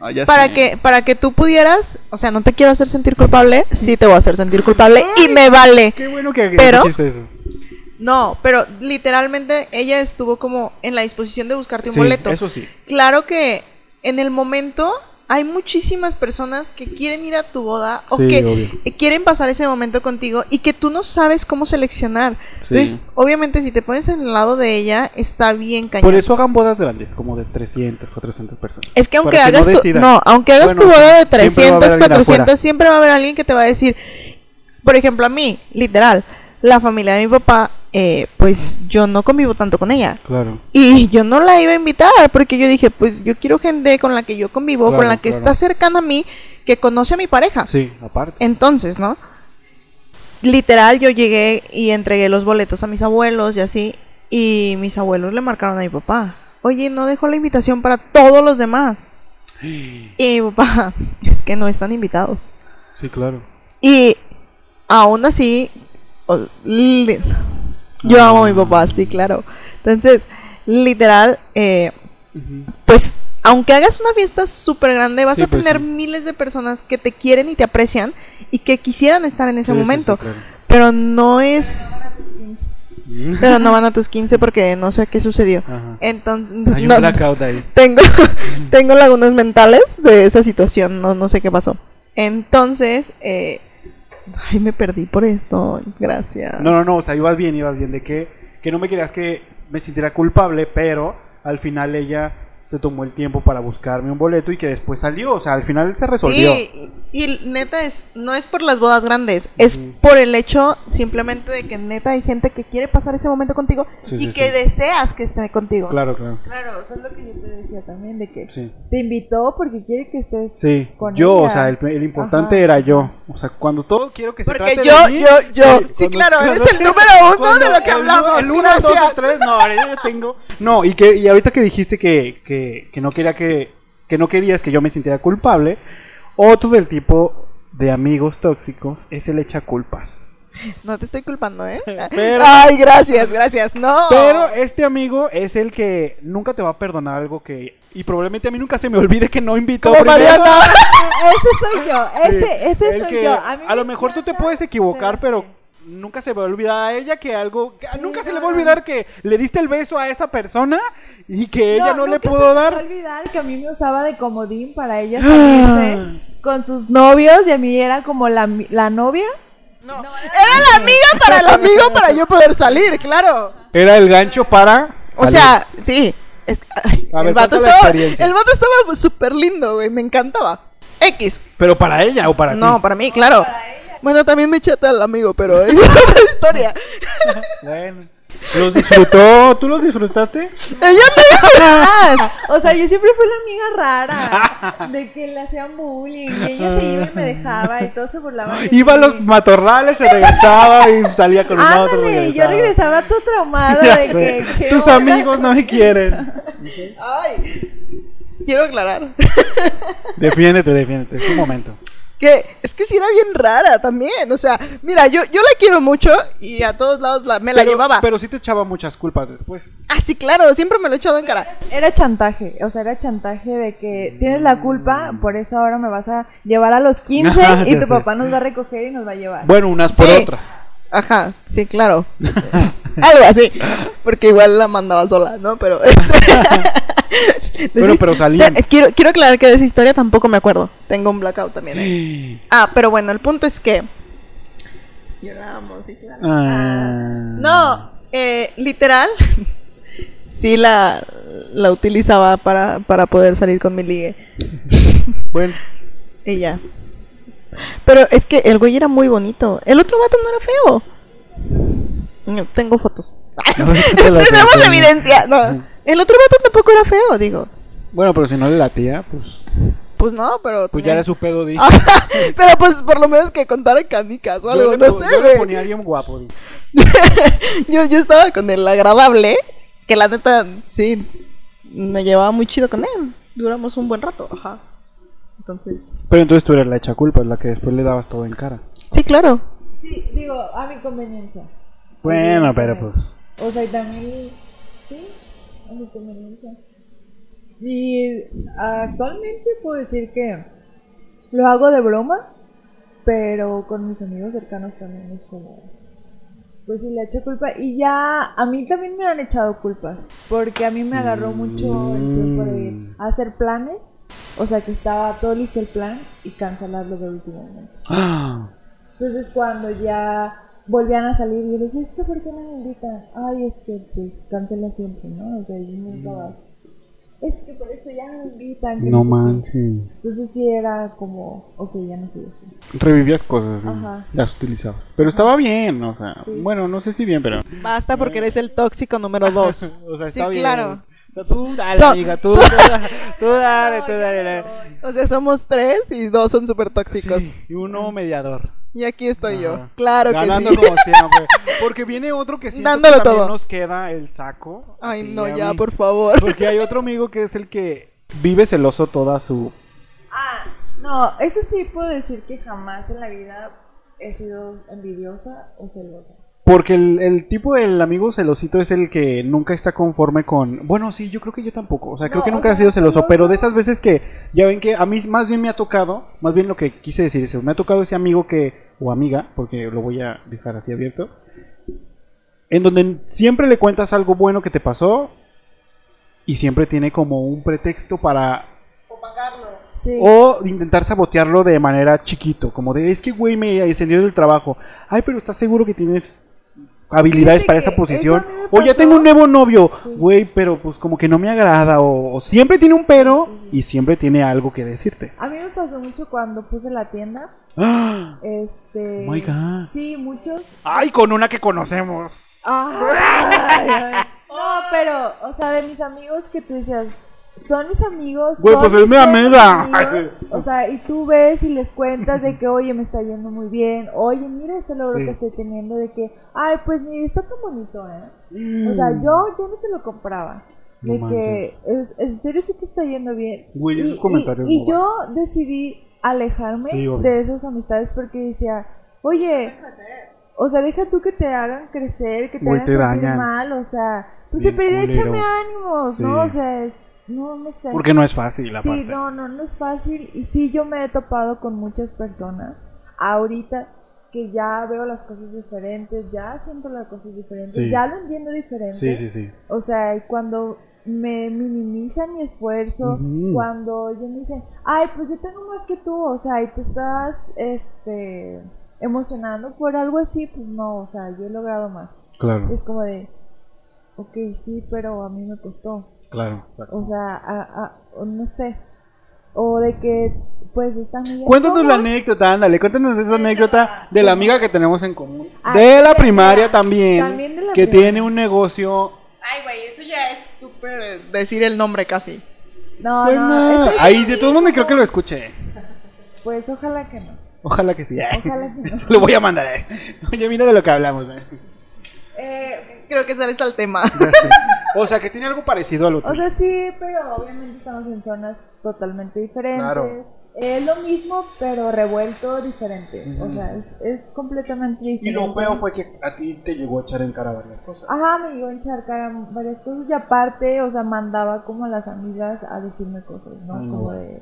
Ah, ya para sé. que para que tú pudieras, o sea, no te quiero hacer sentir culpable, sí te voy a hacer sentir culpable y me vale. Qué bueno que Pero- dijiste eso. No, pero literalmente ella estuvo como en la disposición de buscarte un Sí, boleto. Eso sí. Claro que en el momento hay muchísimas personas que quieren ir a tu boda o Sí, que obvio. quieren pasar ese momento contigo y que tú no sabes cómo seleccionar. Sí. Entonces, obviamente, si te pones en el lado de ella, está bien cañón. Por eso hagan bodas grandes, como de 300, 400 personas. Es que aunque Para que hagas no tu, no, aunque hagas Bueno, tu boda de siempre va a haber 300, alguien 400, afuera. siempre va a haber alguien que te va a decir, por ejemplo, a mí, literal, la familia de mi papá eh, pues yo no convivo tanto con ella. Claro. Y yo no la iba a invitar porque yo dije, pues yo quiero gente con la que yo convivo, Claro, con la que claro. está cercana a mí, que conoce a mi pareja. Sí, aparte. Entonces, ¿no? Literal, yo llegué y entregué los boletos a mis abuelos y así. Y mis abuelos le marcaron a mi papá. Oye, no dejó la invitación para todos los demás. Y mi papá, es que no están invitados. Sí, claro. Y aún así, yo amo a mi papá, sí, claro. Entonces, literal, eh, pues aunque hagas una fiesta súper grande, vas Sí, a pues, tener sí. miles de personas que te quieren y te aprecian y que quisieran estar en ese Sí, momento. claro. Pero no es... Pero no van a tus 15 porque no sé qué sucedió. Ajá. Entonces, Hay un no- blackout ahí. tengo, tengo lagunas mentales de esa situación, no, no sé qué pasó. Entonces, eh, ay, me perdí por esto, gracias. No, no, no, o sea, ibas bien, ibas bien. De que, que no me querías que me sintiera culpable, pero al final ella se tomó el tiempo para buscarme un boleto y que después salió. O sea, al final se resolvió. Sí, y neta es, no es por las bodas grandes, es por el hecho simplemente de que neta hay gente que quiere pasar ese momento contigo Sí, y sí, que sí. deseas que esté contigo. Claro, claro. Claro, eso es lo que yo te decía también, de que Sí. te invitó porque quiere que estés Sí, con yo, ella. o sea, el, el importante Ajá. era yo. O sea, cuando todo quiero que se Porque trate yo, de mí, yo, yo, sí, claro, cuando- eres el número uno de lo que el- hablamos, El uno, dos, tres, no, ahora yo tengo. No, y que y ahorita que dijiste que, que, que no quería que que no querías que yo me sintiera culpable, otro del tipo de amigos tóxicos es el echa culpas. No te estoy culpando, ¿eh? Pero- Ay, gracias, gracias. No. Pero este amigo es el que nunca te va a perdonar algo que y probablemente a mí nunca se me olvide que no invitó como primero. Mariana. Ese soy yo, ese, ese soy que yo. A, lo mejor tú te puedes equivocar, pero nunca se va a olvidar a ella que algo. Sí, nunca se le va a olvidar que le diste el beso a esa persona y que ella no, le nunca pudo se me va a dar. olvidar que a mí me usaba de comodín para ella salirse con sus novios y a mí era como la, mi- la novia. No, era la amiga para el amigo para yo poder salir, claro. Era el gancho para. O salir. sea, sí. es- ay, A ver, el, vato estaba, experiencia. el vato estaba súper lindo, güey. Me encantaba. X. Pero para ella o para No, ti. para mí, claro. Bueno, también me echaste al amigo, pero es otra historia. Bueno. ¿Los disfrutó? ¿Tú los disfrutaste? Ella me Ah, o sea, yo siempre fui la amiga rara de que le hacían bullying y ella se iba y me dejaba y todos se burlaban. de Iba a los matorrales, se regresaba y salía con nosotros. Ándale, y yo regresaba todo traumada Ya de sé. que. ¿qué Tus onda? amigos no me quieren. Ay. Quiero aclarar. Defiéndete, defiéndete. Es un momento. Que es que sí era bien rara también. O sea, mira, yo, yo la quiero mucho y a todos lados la- me la llevaba. Pero sí te echaba muchas culpas después. Ah, sí, claro, siempre me lo he echado en cara. Era chantaje, o sea, era chantaje de que tienes la culpa, por eso ahora me vas a llevar a los 15 Ajá, y tu sé. papá nos va a recoger y nos va a llevar. Bueno, unas por Sí. otra. Ajá, sí, claro. Algo así. Porque igual la mandaba sola, ¿no? Pero. este- Pero- pero salían. Te- Quiero, quiero aclarar que de esa historia tampoco me acuerdo. Tengo un blackout también. ¿eh? Ah, pero bueno, el punto es que. Lloramos, sí, claro. Ah. No, eh, literal. sí la, la utilizaba para, para poder salir con mi ligue. Bueno, Y ya. Pero es que el güey era muy bonito. El otro vato no era feo. No, Tengo fotos. Tenemos evidencia. No. El otro vato tampoco era feo, digo. bueno, pero si no le latía, pues, Pues no, pero. pues tenía- ya era su pedo. Di. pero pues por lo menos que contara canicas o Yo algo, le no sé, yo le güey. ponía bien guapo. yo, yo estaba con el agradable, que la neta, sí, me llevaba muy chido con él. Duramos un buen rato, ajá. Entonces. Pero entonces tú eres la hecha culpa, la que después le dabas todo en cara. Sí, claro. Sí, digo, a mi conveniencia. Bueno, pero pues. O sea, y también, sí, a mi conveniencia. Y actualmente puedo decir que lo hago de broma, pero con mis amigos cercanos también es como, pues si le echo culpa. Y ya a mí también me han echado culpas, porque a mí me agarró mucho el tiempo de hacer planes. O sea, que estaba todo listo el plan y cancelarlo de último momento. Ah, Entonces cuando ya volvían a salir y yo decía, es que ¿por qué no me invitan? Ay, es que pues cancela siempre, ¿no? O sea, y nunca vas. es que por eso ya no me invitan. No sé qué". manches. Entonces sí era como, ok, ya no soy así. Revivías cosas, ¿eh? Ajá. las utilizabas. Pero estaba bien, o sea, Sí. bueno, no sé si bien, pero... Basta porque eres el tóxico número dos. O sea, Sí, está bien. claro. O sea, tú dale, So- amiga, tú, so- tú dale, tú dale, tú dale, dale. O sea, somos tres y dos son súper tóxicos. Sí, y uno mediador. Y aquí estoy yo. Claro que Ganando sí. como siempre. Porque viene otro que siento Dándolo que también todo. nos queda el saco. Ay, no, ya, mí. por favor. Porque hay otro amigo que es el que vive celoso toda su... Ah, no, eso sí puedo decir que jamás en la vida he sido envidiosa o celosa. Porque el, el tipo del amigo celosito es el que nunca está conforme con... Bueno, sí, yo creo que yo tampoco. O sea, creo No, que o nunca sea, sido celoso. celoso- Pero de esas veces que ya ven que a mí más bien me ha tocado, más bien lo que quise decir es, me ha tocado ese amigo que, o amiga, porque lo voy a dejar así abierto, en donde siempre le cuentas algo bueno que te pasó y siempre tiene como un pretexto para Sí. o intentar sabotearlo de manera chiquito, como de, es que güey me descendió del trabajo. Ay, pero ¿estás seguro que tienes habilidades para esa posición? O ya tengo un nuevo novio, Sí. güey, pero pues como que no me agrada o, o siempre tiene un pero y siempre tiene algo que decirte. A mí me pasó mucho cuando puse la tienda. ¡Ah! Este. Oh my God. Sí, muchos. Ay, con una que conocemos. Ay, ay. No, pero, o sea, de mis amigos que tú decías, son mis amigos. Güey, son pues es mis mi amiga. amigos". O sea, y tú ves y les cuentas de que, oye, me está yendo muy bien. Oye, mira ese logro Sí. que estoy teniendo. De que, ay, pues ni está tan bonito, ¿eh? Mm. O sea, yo, yo no te lo compraba. No De que, es- en serio sí te está yendo bien. Güey, y, esos comentarios y- y no yo decidí alejarme Sí, de esas amistades porque decía, oye, o sea, deja tú que te hagan crecer, que te Güey, hagan te sentir dañan. mal, o sea, pues se perdí, échame ánimos, Sí. ¿no? O sea, es, no, no sé. Porque no es fácil la Sí, no, no, no es fácil. Y sí, yo me he topado con muchas personas ahorita que ya veo las cosas diferentes, ya siento las cosas diferentes, Sí. ya lo entiendo diferente. Sí, sí, sí. O sea, y cuando me minimizan mi esfuerzo, cuando ellos me dicen, ay, pues yo tengo más que tú, o sea, y te estás, este, emocionando por algo así, pues no, o sea, yo he logrado más. Claro, Es como de, ok, sí, pero a mí me costó. Claro. exacto. O sea, a- a- o no sé. O de que, pues, esta amiga... Cuéntanos ¿cómo? la anécdota, ándale, cuéntanos esa anécdota de la amiga que tenemos en común. Ah, de la de- primaria de la- también, también de la que primaria. tiene un negocio. Ay, güey, eso ya es súper decir el nombre casi. No, Pues no, no, Ahí de todo mundo como- creo que lo escuché. Pues ojalá que no. Ojalá que sí. Ojalá que no. Se lo voy a mandar. eh. Oye, mira de lo que hablamos. eh. Eh, Creo que sales al tema. O sea, que tiene algo parecido a lo o sea, sí, pero obviamente estamos en zonas totalmente diferentes. Claro. Es lo mismo, pero revuelto diferente. O Ujú. sea, es, es completamente Y diferente. lo feo fue que a ti te llegó a echar en cara varias cosas. Ajá, me llegó a encharcar varias cosas y aparte, o sea, mandaba como a las amigas a decirme cosas, ¿no? Ay, no. Como de,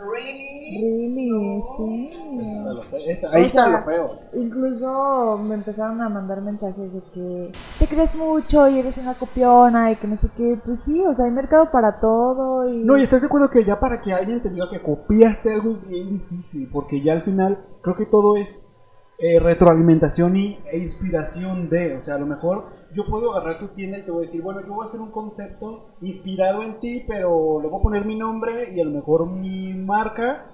Really? really, sí. Está lo feo, esa- Ahí O está sea, lo feo. Incluso me empezaron a mandar mensajes de que te crees mucho y eres una copiona y que no sé qué. Pues sí, o sea, hay mercado para todo y... No, y estás de acuerdo que ya para que alguien te diga que copiaste algo es bien difícil, porque ya al final creo que todo es eh, retroalimentación y, e inspiración de, o sea, a lo mejor yo puedo agarrar tu tienda y te voy a decir, bueno, yo voy a hacer un concepto inspirado en ti, pero le voy a poner mi nombre y a lo mejor mi marca.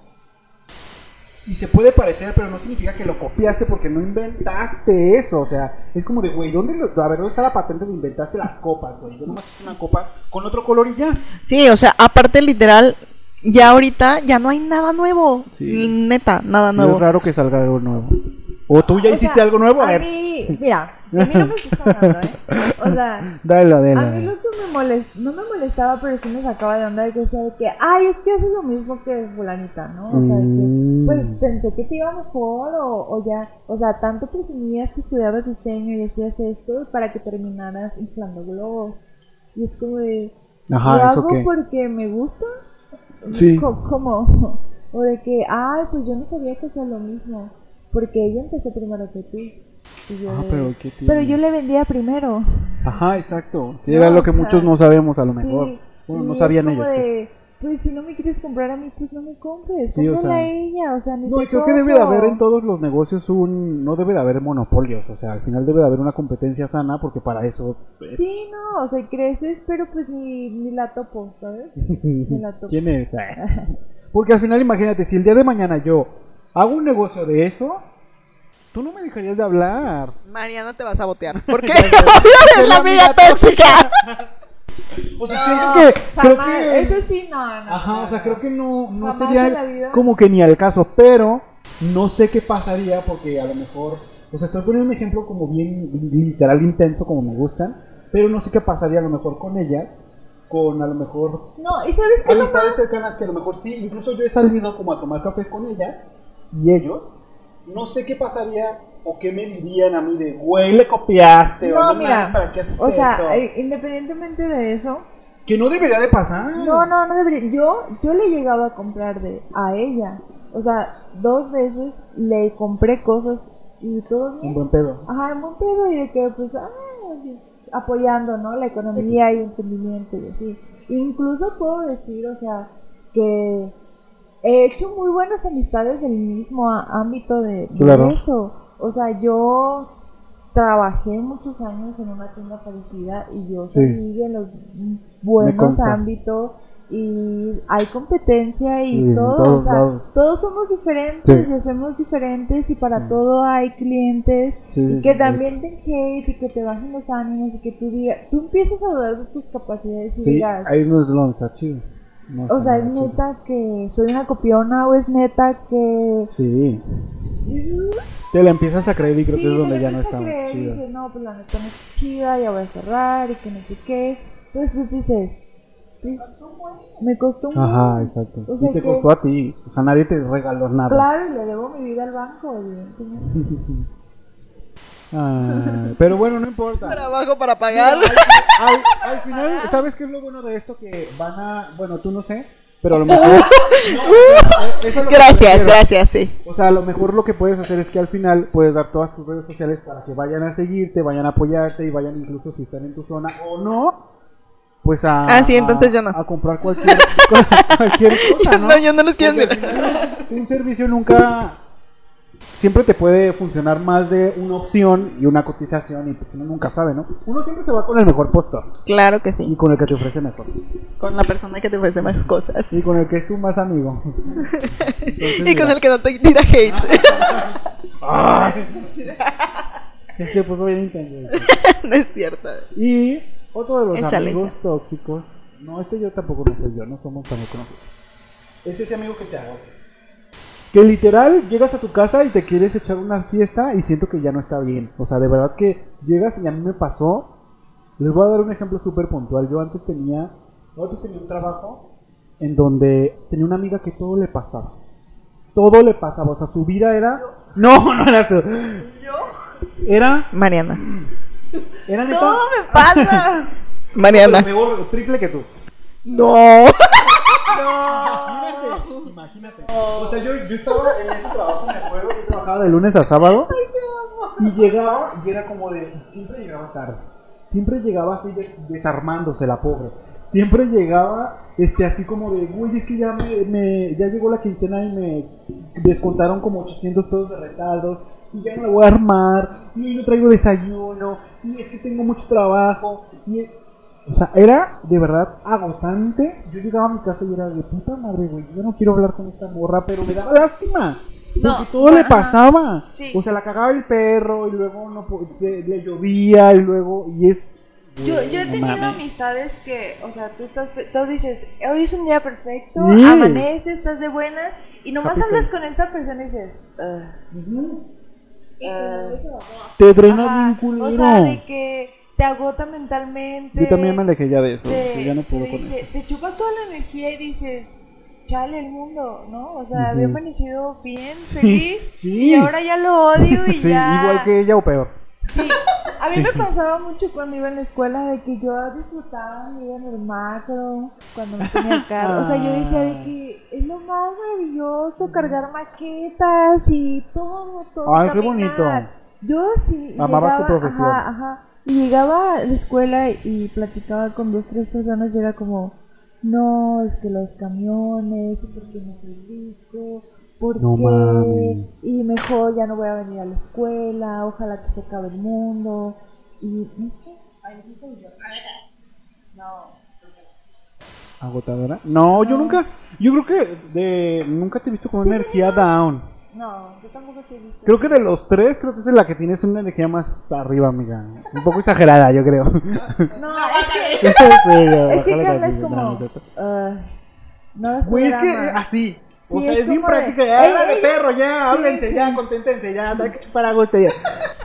Y se puede parecer, pero no significa que lo copiaste porque no inventaste eso. O sea, es como de, güey, ¿dónde, lo- a ver, ¿dónde está la patente de inventaste las copas, güey? Yo nomás hice una copa con otro color y ya. Sí, o sea, aparte literal, ya ahorita ya no hay nada nuevo. Sí. Neta, nada No es nuevo. raro que salga algo nuevo. ¿O tú ya O hiciste sea, algo nuevo? A A ver, mí, mira, a mí no me hablando, ¿eh? O sea, dale, dale. a mí lo que me molestaba, no me molestaba, pero sí me sacaba de onda de que decía de que, ay, es que haces lo mismo que fulanita, ¿no? O sea, de que, Mm. pues pensé que te iba mejor o, o ya, o sea, tanto presumías que estudiabas diseño y hacías esto para que terminaras inflando globos. Y es como de, Ajá, ¿lo ¿eso hago qué? porque me gusta? Sí. ¿Cómo? O de que, ay, pues yo no sabía que hacía lo mismo, porque ella empezó primero que tú. Y yo Ah, de, pero ¿qué pero yo le vendía primero. Ajá, exacto. Era No, lo que sea, muchos no sabemos a lo Sí, mejor. Bueno, no sabían ellos. pues. de, pues si no me quieres comprar a mí, pues no me compres, Sí, o sea, a ella, o sea, ni No, te creo que debe de haber en todos los negocios un... No debe de haber monopolios, o sea, al final debe de haber una competencia sana porque para eso... es- Sí, no, o sea, creces, pero pues ni, ni la topo, ¿sabes? Ni la topo. ¿Quién es? Ah. Porque al final imagínate, si el día de mañana yo hago un negocio de eso, tú no me dejarías de hablar. Mariana te vas a botear. ¿Por qué? Soy la amiga tóxica. O sea, siento que... Creo Jamás, que... eso sí, no, no. Ajá, no, o sea, no. creo que no, no Jamás sería en la vida. como que ni al caso, pero no sé qué pasaría porque a lo mejor, o sea, estoy poniendo un ejemplo como bien literal intenso, como me gustan, pero no sé qué pasaría a lo mejor con ellas, con a lo mejor No, ¿y sabes qué es lo amistades más? cercanas que a lo mejor sí, incluso yo he salido como a tomar cafés con ellas y ellos, no sé qué pasaría o qué me dirían a mí de, güey, le copiaste, o No, mira, ¿para qué haces o sea, eso?". eh, independientemente de eso, que no debería de pasar. no, no, no debería. Yo, yo le he llegado a comprar de a ella, o sea, dos veces le compré cosas y todo Un bien. buen pedo. Ajá, en buen pedo y de que, pues, ah, pues, apoyando, ¿no? La economía y entendimiento y así. Incluso puedo decir, o sea, que he hecho muy buenas amistades del mismo á- ámbito de, de Claro. eso. O sea, yo trabajé muchos años en una tienda parecida y yo Sí. salí de los buenos ámbitos y hay competencia y Sí, en todo, todos o sea, lados. todos somos diferentes Sí. y hacemos diferentes y para Sí. todo hay clientes y que también te hate y que te bajen los ánimos y que tú digas, tú empiezas a dudar de tus capacidades y digas, ahí no es donde está chido. No o sea, es neta que soy una copiona o es neta que... Sí. Te la empiezas a creer y creo sí, que es donde ya no está creer y chido. dices, no, pues la neta no es chida, ya voy a cerrar y que no sé qué. Pero después dices, pues me costó un Ajá, exacto. O sea y te que- costó a ti. O sea, nadie te regaló nada. Claro, y le debo mi vida al banco, evidentemente. Ah, pero bueno, no importa. Trabajo para pagar. Al, al final, ¿sabes qué es lo bueno de esto? Que van a. Bueno, tú no sé. Pero a lo mejor. No, lo que Gracias, gracias, sí. O sea, a lo mejor lo que puedes hacer es que al final puedes dar todas tus redes sociales para que vayan a seguirte, vayan a apoyarte y vayan incluso si están en tu zona o no, pues a, Ah, sí, entonces a- yo no. a comprar cualquier, cualquier cosa, Yo ¿no? no, yo no los quiero un servicio nunca siempre te puede funcionar más de una opción y una cotización y pues uno nunca sabe, ¿no? Uno siempre se va con el mejor postor Claro que y sí. con el que te ofrece mejor Con la persona que te ofrece más cosas. y con el que es tu más amigo. Entonces, Y con mira. el que no te tira hate. Se puso bien intenso. no es cierto. Y otro de los Échale, amigos tóxicos. No, este yo tampoco no soy yo, no somos tan conocidos. Es ese amigo que te hago. Que literal llegas a tu casa y te quieres echar una siesta y siento que ya no está bien. O sea, de verdad que llegas y a mí me pasó. Les voy a dar un ejemplo súper puntual. Yo antes tenía, yo antes tenía un trabajo en donde tenía una amiga que todo le pasaba. Todo le pasaba. O sea, su vida era. No, no eras tú. Era. Mariana. Era neta. Todo me pasa. Mariana. Peor, triple que tú. No. O sea, yo, yo estaba en ese trabajo, me acuerdo, yo trabajaba de lunes a sábado. Y llegaba, y era como de. Siempre llegaba tarde. Siempre llegaba así des- desarmándose la pobre. Siempre llegaba este así como de, güey, es que ya me, me- ya llegó la quincena y me descontaron como 800 pesos de retardos y ya no la voy a armar y hoy no traigo desayuno y es que tengo mucho trabajo y o sea, era de verdad agotante. Yo llegaba a mi casa y era de puta madre, güey. Yo no quiero hablar con esta morra, pero me daba lástima. Porque No, todo le pasaba. Sí. O sea, la cagaba el perro y luego no se- le llovía y luego. Y es. Yo, güey, yo he tenido amistades que, o sea, tú estás, tú dices, hoy es un día perfecto, Sí. amanece, estás de buenas, y nomás hablas con esta persona y dices, "Ugh". Ujú. Ah. Te drena culero. O sea, de que te agota mentalmente. Yo también me alejé ya de eso. te, ya no te puedo con dice- eso. te chupa toda la energía y dices, chale el mundo, ¿no? O sea, Ujú. había amanecido bien, feliz, Sí. y ahora ya lo odio y Sí, ya... igual que ella o peor. Sí, a mí Sí. me pasaba mucho cuando iba en la escuela de que yo disfrutaba mi vida en el macro, cuando no tenía carro. O sea, yo decía de que es lo más maravilloso cargar maquetas y todo, todo. Ay, qué caminar. bonito. Yo sí. Amabas tu profesión. Ajá, ajá. Y llegaba a la escuela y platicaba con dos, tres personas y era como, no, es que los camiones, porque no soy rico, porque No y mejor ya no voy a venir a la escuela, ojalá que se acabe el mundo y no sé, ay, sí soy yo. No. ¿Agotadora? No, yo nunca. Yo creo que de, nunca te he visto con energía down. No, yo tampoco te he visto. Creo que de los tres, creo que es la que tienes una energía más arriba, amiga. Un poco exagerada, yo creo. No, es que es que Carla es como no es cierto. no es tu Güey, es que drama. así. o Sí, sea, es es, bien como de, práctica. Ya, "Ey, háblale, ey, perro, ya, sí, háblense, sí. ya, conténtense, ya, hay que chupar ya.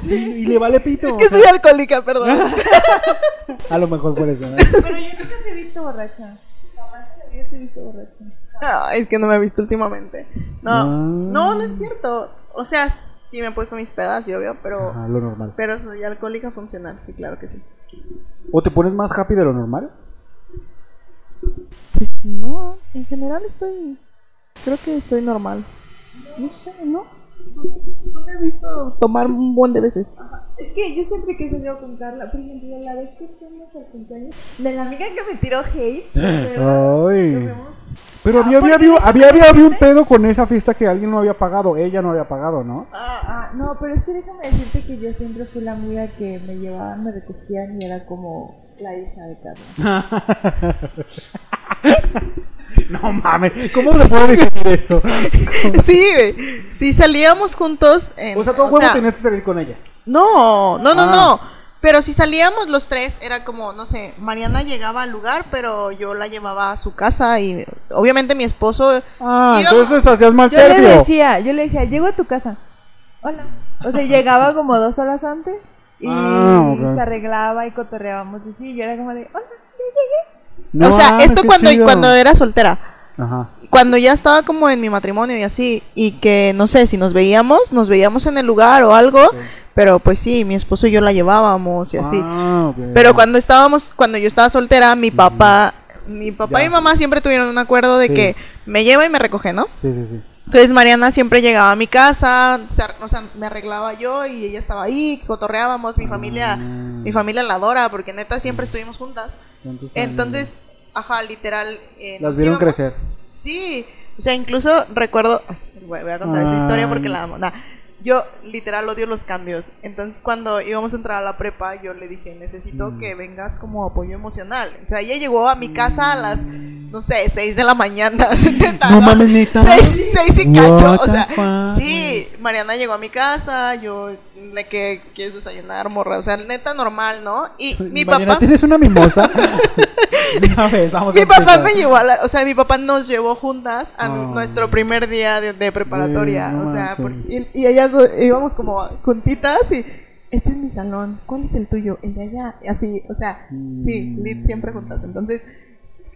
Y, y le vale pito. Es que sea, soy alcohólica, perdón. A lo mejor por eso, ¿no? Pero yo nunca te he visto borracha. Jamás te he visto borracha. Es que no me he visto últimamente. No, Ah. no, no es cierto. O sea, sí me he puesto mis pedas, sí, obvio, pero, Ajá, lo normal. pero soy alcohólica funcional, sí, claro que sí. ¿O te pones más happy de lo normal? Pues no, en general estoy, creo que estoy normal. No sé, ¿no? No me has visto tomar un buen de veces. Es que yo siempre que he salido con Carla, por ejemplo, la vez que fuimos al cumpleaños de la amiga que me tiró hate, ¿verdad? Ay. Pero había, había, había, había, había, había un pedo con esa fiesta que alguien no había pagado. Ella no había pagado, ¿no? Ah, no, pero es que déjame decirte que yo siempre fui la amiga que me llevaban, me recogían y era como la hija de Carla. No mames, ¿cómo se puede definir eso? Sí, güey. Sí, salíamos juntos. en- O sea, todo o huevo sea, tenías que salir con ella. No, no, no, Ah. no. Pero si salíamos los tres, era como, no sé, Mariana llegaba al lugar, pero yo la llevaba a su casa y obviamente mi esposo... Ah, Íbamos- entonces hacías mal Yo le decía, yo le decía, llego a tu casa. Hola. O sea, llegaba como dos horas antes y Ah, se arreglaba y cotorreábamos y sí, yo era como de, hola, ya llegué. No o sea, mames, esto cuando, chido. cuando era soltera. Ajá. Cuando ya estaba como en mi matrimonio y así, y que no sé, si nos veíamos, nos veíamos en el lugar o algo, pero pues sí, mi esposo y yo la llevábamos y así. Ah. Pero cuando estábamos, cuando yo estaba soltera, mi papá, mi papá Ya. y mi mamá siempre tuvieron un acuerdo de Sí. que me lleva y me recoge, ¿no? Sí, sí, sí. Entonces Mariana siempre llegaba a mi casa, se o sea, me arreglaba yo y ella estaba ahí, cotorreábamos, mi familia, Mm. mi familia la adora porque neta siempre estuvimos juntas. Entonces, ajá, literal. eh, Las vieron íbamos- crecer. Sí, o sea, incluso recuerdo. Voy a contar esa historia porque la amo. Nah, yo literal odio los cambios. Entonces, cuando íbamos a entrar a la prepa, yo le dije: Necesito Mm. que vengas como apoyo emocional. O sea, ella llegó a mi casa a las, no sé, 6 de la mañana. No mames, neta. Seis, seis y cacho. O sea, sí, Mariana llegó a mi casa. Yo, le que quieres desayunar, morra. O sea, neta normal, ¿no? Y mi papá. ¿tienes una mimosa? Una vez, vamos a Mi papá me llevó a la, o sea, mi papá nos llevó juntas a Oh. nuestro primer día de, de preparatoria, no o sea, por- y, y ellas íbamos como juntitas y este es mi salón, ¿cuál es el tuyo? El de allá, así, o sea, sí, Mm. siempre juntas. Entonces,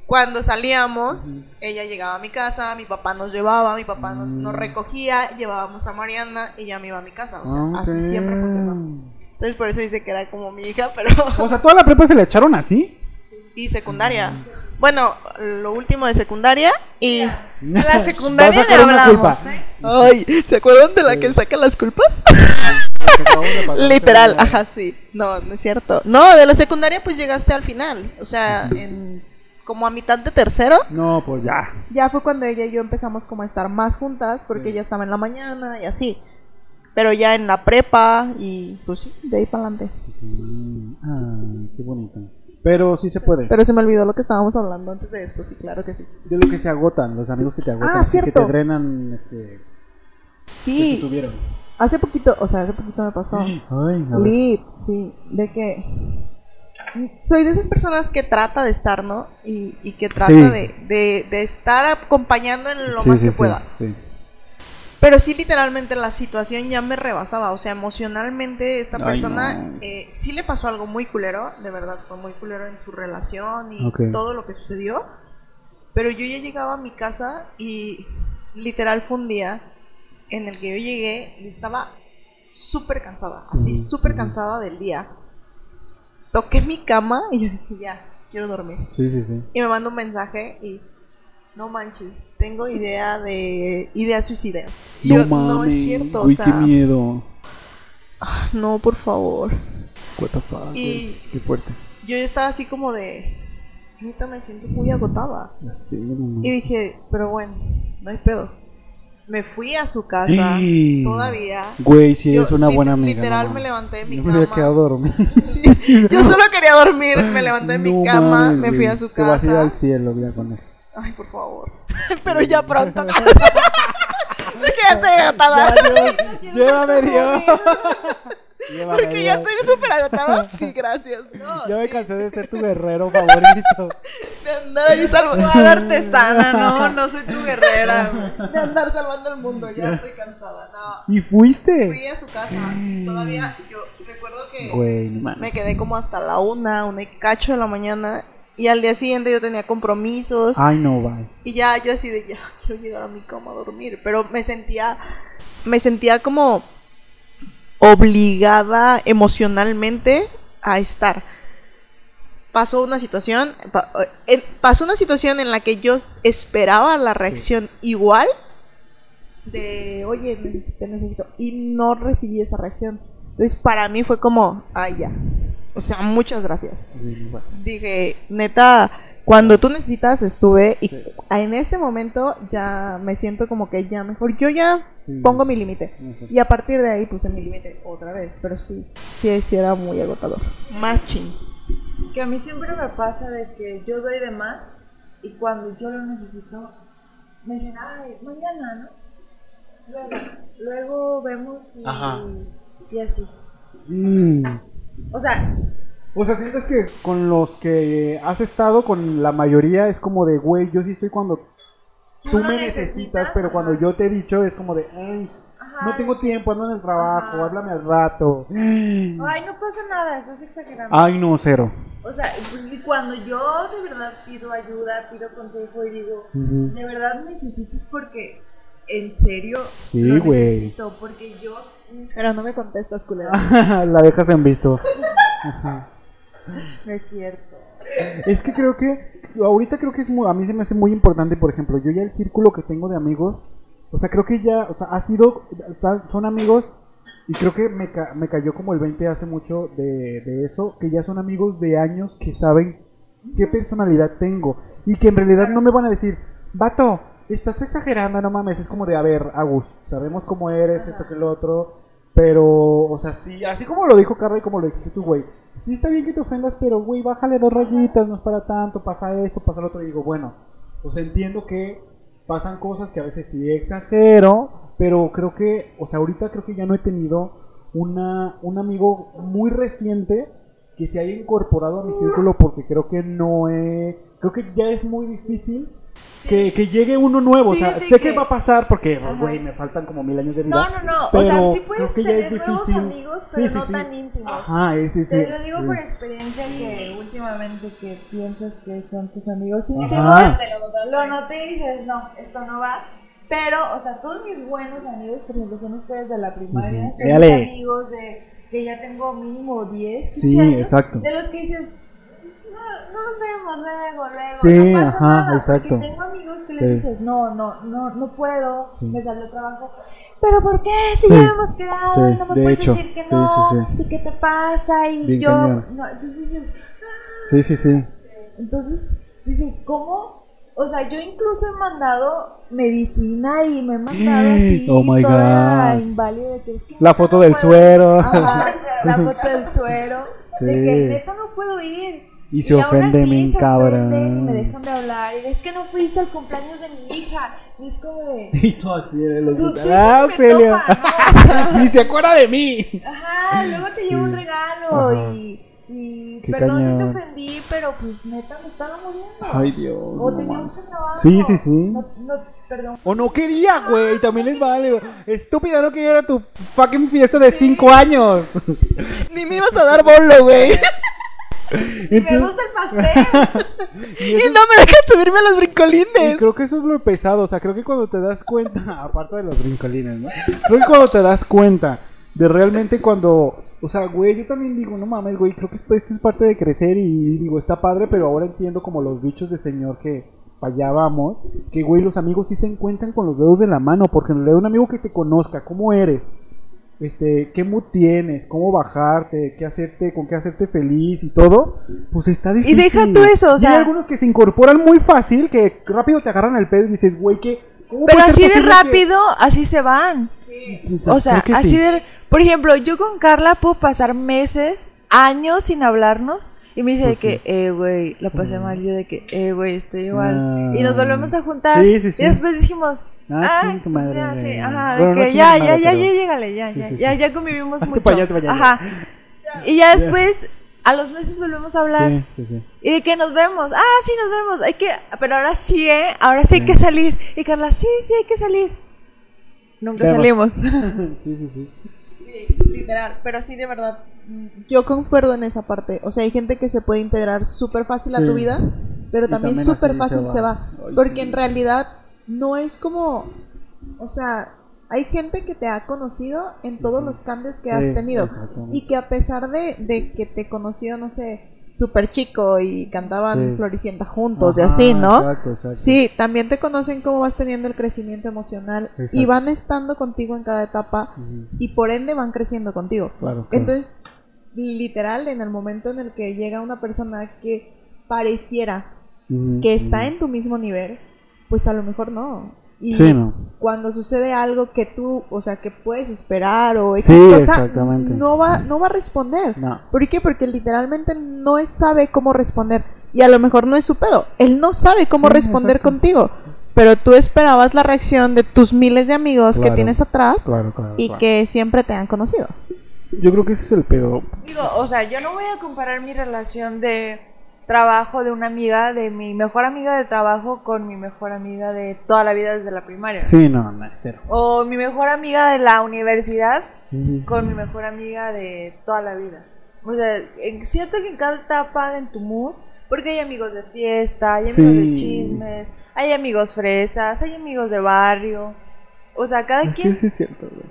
cuando salíamos, ella llegaba a mi casa, mi papá nos llevaba, mi papá nos, nos Mm. recogía, llevábamos a Mariana y ya me iba a mi casa, o sea, Ah, así siempre funcionó. Entonces, por eso dice que era como mi hija, pero O sea, toda la prepa se le echaron así. y secundaria. Bueno, lo último de secundaria y la secundaria le hablamos. ¿eh? Ay, ¿se acuerdan de la que saca las culpas? Literal, ajá, sí. No, no es cierto. No, de la secundaria pues llegaste al final, o sea, en como a mitad de tercero. No, pues ya. Ya fue cuando ella y yo empezamos como a estar más juntas porque Sí. ella estaba en la mañana y así. Pero ya en la prepa y pues sí, de ahí para adelante. Mm, Ay, qué bonito. Pero sí se puede. Pero se me olvidó lo que estábamos hablando antes de esto, sí, claro que sí. De lo que se agotan, los amigos que te agotan, Ah, que te drenan, este, Sí, tuvieron. hace poquito, o sea, hace poquito me pasó. Ay, a ver. Lit, sí, de que soy de esas personas que trata de estar, ¿no? Y, y que trata Sí. de, de- de estar acompañando en lo Sí, más sí, que sí, pueda. sí. Pero sí, literalmente la situación ya me rebasaba. O sea, emocionalmente esta Ay, persona no. eh, sí le pasó algo muy culero. De verdad, fue muy culero en su relación y todo lo que sucedió. Pero yo ya llegaba a mi casa y literal fue un día en el que yo llegué y estaba súper cansada. Así, súper cansada del día. Toqué mi cama y yo dije, ya, quiero dormir. Sí, sí, sí. Y me manda un mensaje y no manches, tengo idea de ideas suicidas. Y yo, no es cierto, Uy, o sea, qué miedo. no, por favor. What the fuck, Y- Qué fuerte. Yo estaba así como de neta me siento muy agotada. Sí, no. Y dije, pero bueno, no hay pedo. Me fui a su casa Sí. todavía. Güey, sí, Yo es una buena amiga. Literal no me levanté de mi Yo me había cama. quedado dormido. Sí, yo solo quería dormir, me levanté de mi cama, me fui a su Te vas a ir casa. al cielo, mira, con eso. Ay, por favor. Pero ya pronto. de que ya estoy agotada. Llévame, Dios. Llévame, Porque ya estoy súper agotada. Sí, gracias. No, Ya me sí. cansé de ser tu guerrero favorito. De andar ahí salvando a la artesana, no, no soy tu guerrera. güey. De andar salvando el mundo, ya estoy cansada. No. ¿Y fuiste? Fui a su casa. Todavía yo recuerdo que Güey, me quedé como hasta la una, una y cacho de la mañana. Y al día siguiente yo tenía compromisos. Ay, no, bye. Y ya yo así de ya quiero llegar a mi cama a dormir. Pero me sentía. Me sentía como obligada emocionalmente a estar. Pasó una situación. pa- eh, pasó una situación en la que yo esperaba la reacción igual. De oye, necesito, necesito. Y no recibí esa reacción. Entonces para mí fue como, ay ya. O sea, muchas gracias bueno. dije, neta, cuando tú necesitas estuve y en este momento ya me siento como que ya mejor, yo ya Sí. pongo mi límite. Y a partir de ahí puse mi límite otra vez, pero sí, sí, sí era muy agotador. Matching. Que a mí siempre me pasa de que yo doy de más y cuando yo lo necesito, me dicen, ay, mañana, ¿no? Luego, luego vemos y, Ajá. y así. Mm. O sea, O sea, sientes que con los que has estado, con la mayoría, es como de, güey, yo sí estoy cuando tú me necesitas, necesitas, pero cuando yo te he dicho, es como de, ay, ajá. no tengo tiempo, ando en el trabajo, Ajá. háblame al rato. Ay, no pasa nada, estás exagerando. Ay, no, cero. O sea, y cuando yo de verdad pido ayuda, pido consejo y digo, de verdad necesito es porque en serio Sí, lo güey. necesito, porque yo Pero no me contestas, culera. la dejas en visto. Ajá. No es cierto. Es que creo que, ahorita creo que es muy, a mí se me hace muy importante, por ejemplo, yo ya el círculo que tengo de amigos, o sea, creo que ya, o sea, ha sido, son amigos, y creo que me, ca- me cayó como el 20 hace mucho de, de eso, que ya son amigos de años que saben qué personalidad tengo, y que en realidad no me van a decir, vato, estás exagerando, no mames, es como de, a ver, Agus, sabemos cómo eres, esto que lo otro, pero, o sea, sí, así como lo dijo Carla y como lo dijiste tú, güey, sí está bien que te ofendas, pero, güey, bájale dos rayitas, no es para tanto, pasa esto, pasa lo otro, y digo, bueno, pues entiendo que pasan cosas que a veces sí exagero, pero creo que, o sea, ahorita creo que ya no he tenido una, un amigo muy reciente que se haya incorporado a mi círculo porque creo que no he, creo que ya es muy difícil que, que llegue uno nuevo, o sea, sé que... que- va a pasar porque, güey, me faltan como mil años de vida. No, no, no. pero o sea, sí puedes tener nuevos difícil. amigos, pero Sí, sí, no sí. tan íntimos. Ajá, sí, sí, sí. Te lo digo sí. por experiencia que últimamente que piensas que son tus amigos íntimos, Ajá. lo noté y dices, no, esto no va. Pero, o sea, todos mis buenos amigos, por ejemplo, son ustedes de la primaria, son mis amigos de que ya tengo mínimo 10, 15 Sí, años, exacto. de los que dices, no, no nos vemos luego, luego, Sí, no pasa ajá, nada, exacto. porque tengo amigos que les Sí. dices, no, no, no, no puedo, Sí. me salió trabajo, pero ¿por qué? Si Sí. ya habíamos quedado, Sí, no me de puedes hecho. decir que no, y qué te pasa, y Bien yo, no, entonces dices, Sí, sí, sí. entonces dices, ¿cómo? O sea, yo incluso he mandado medicina y me he mandado así Oh my toda God. inválida de que es que La foto no del puedo- suero. Ajá, la foto del suero. De que neta no puedo ir. Y se aún ofende así bien se cabrón. Y me dejan de hablar. Y es que no fuiste al cumpleaños de mi hija. Y es como de. Y tú así eres los Tú, tú Ah, Celia. topa, ¿no? Ni se acuerda de mí. Ajá, luego te llevo un regalo Ajá. y. Y Qué perdón si te ofendí, pero pues neta me estaba muriendo. Ay, Dios. o no tenía mucho trabajo. Sí, sí, sí. No, no, perdón. O no quería, güey. También les vale. Estúpida, no quería ir a tu fucking fiesta de 5 años. Ni me ibas a dar bolo, güey. Me Entonces- gusta el pastel. y Y no me dejan subirme a los y brincolines. creo que eso es lo pesado. O sea, creo que cuando te das cuenta, aparte de los brincolines, ¿no? Creo que cuando te das cuenta de realmente cuando. O sea, güey, yo también digo, no mames, güey, creo que esto esto es parte de crecer y digo, está padre, pero ahora entiendo como los dichos de señor que para allá vamos, que güey, los amigos sí se encuentran con los dedos de la mano, porque en realidad un amigo que te conozca, cómo eres, este, qué mood tienes, cómo bajarte, qué hacerte, con qué hacerte feliz y todo, pues está difícil. Y deja tú eso, o Y sea- hay algunos que se incorporan muy fácil, que rápido te agarran el pedo y dices, güey, ¿qué? ¿cómo Pero así de posible que-" rápido, así se van. O sea, así sí. de... Por ejemplo, yo con Carla puedo pasar meses, años sin hablarnos. Y me dice de que, sí. eh, güey, la pasé mal. Yo de que, eh, güey, estoy igual. Ah. y nos volvemos a juntar. Sí, sí, sí. Y después dijimos, Ah, ah, ching tu pues madre, ya, sí, ajá, de Bueno, no que chingue ya, ya, madre, ya, pero- ya, llégale, ya, Sí, ya, sí, ya, sí. ya convivimos Hazte mucho. pa' allá, te vayas. Ajá. Y ya después, a los meses volvemos a hablar. Sí, sí, sí. Y de que nos vemos. Ah, sí, nos vemos. Hay que. Pero ahora sí, ¿eh? Ahora sí hay Sí. que salir. Y Carla, sí, sí, hay que salir. Nunca Claro. salimos. sí, sí, sí. Sí, literal, pero sí, de verdad, mm, yo concuerdo en esa parte. O sea, hay gente que se puede integrar súper fácil a Sí. tu vida, pero Y también súper fácil se se va. va. Ay, Porque sí. en realidad no es como, o sea, hay gente que te ha conocido en todos los cambios que Sí, has tenido. Y que a pesar de, de que te conoció, no sé, súper chico y cantaban Sí. Floricienta juntos y así, ¿no? Exacto, exacto. Sí, también te conocen cómo vas teniendo el crecimiento emocional y van estando contigo en cada etapa y por ende van creciendo contigo. Claro, claro. Entonces, literal, en el momento en el que llega una persona que pareciera que está en tu mismo nivel, pues a lo mejor no. Y Sí, no. cuando sucede algo que tú, o sea, que puedes esperar o X Sí, cosa, no va, no va a responder. No. ¿Por qué? Porque literalmente no sabe cómo responder. Y a lo mejor no es su pedo. Él no sabe cómo Sí, responder exacto. contigo. Pero tú esperabas la reacción de tus miles de amigos que tienes atrás Claro, claro. y claro. que siempre te han conocido. Yo creo que ese es el pedo. Digo, o sea, yo no voy a comparar mi relación de trabajo de una amiga, de mi mejor amiga de trabajo, con mi mejor amiga de toda la vida desde la primaria. Sí, no, no, cero. O mi mejor amiga de la universidad con mi mejor amiga de toda la vida. O sea, es cierto que en cada etapa en tu mood, porque hay amigos de fiesta, hay amigos Sí. de chismes, hay amigos fresas, hay amigos de barrio. O sea, cada Es que quien, sí es cierto, güey.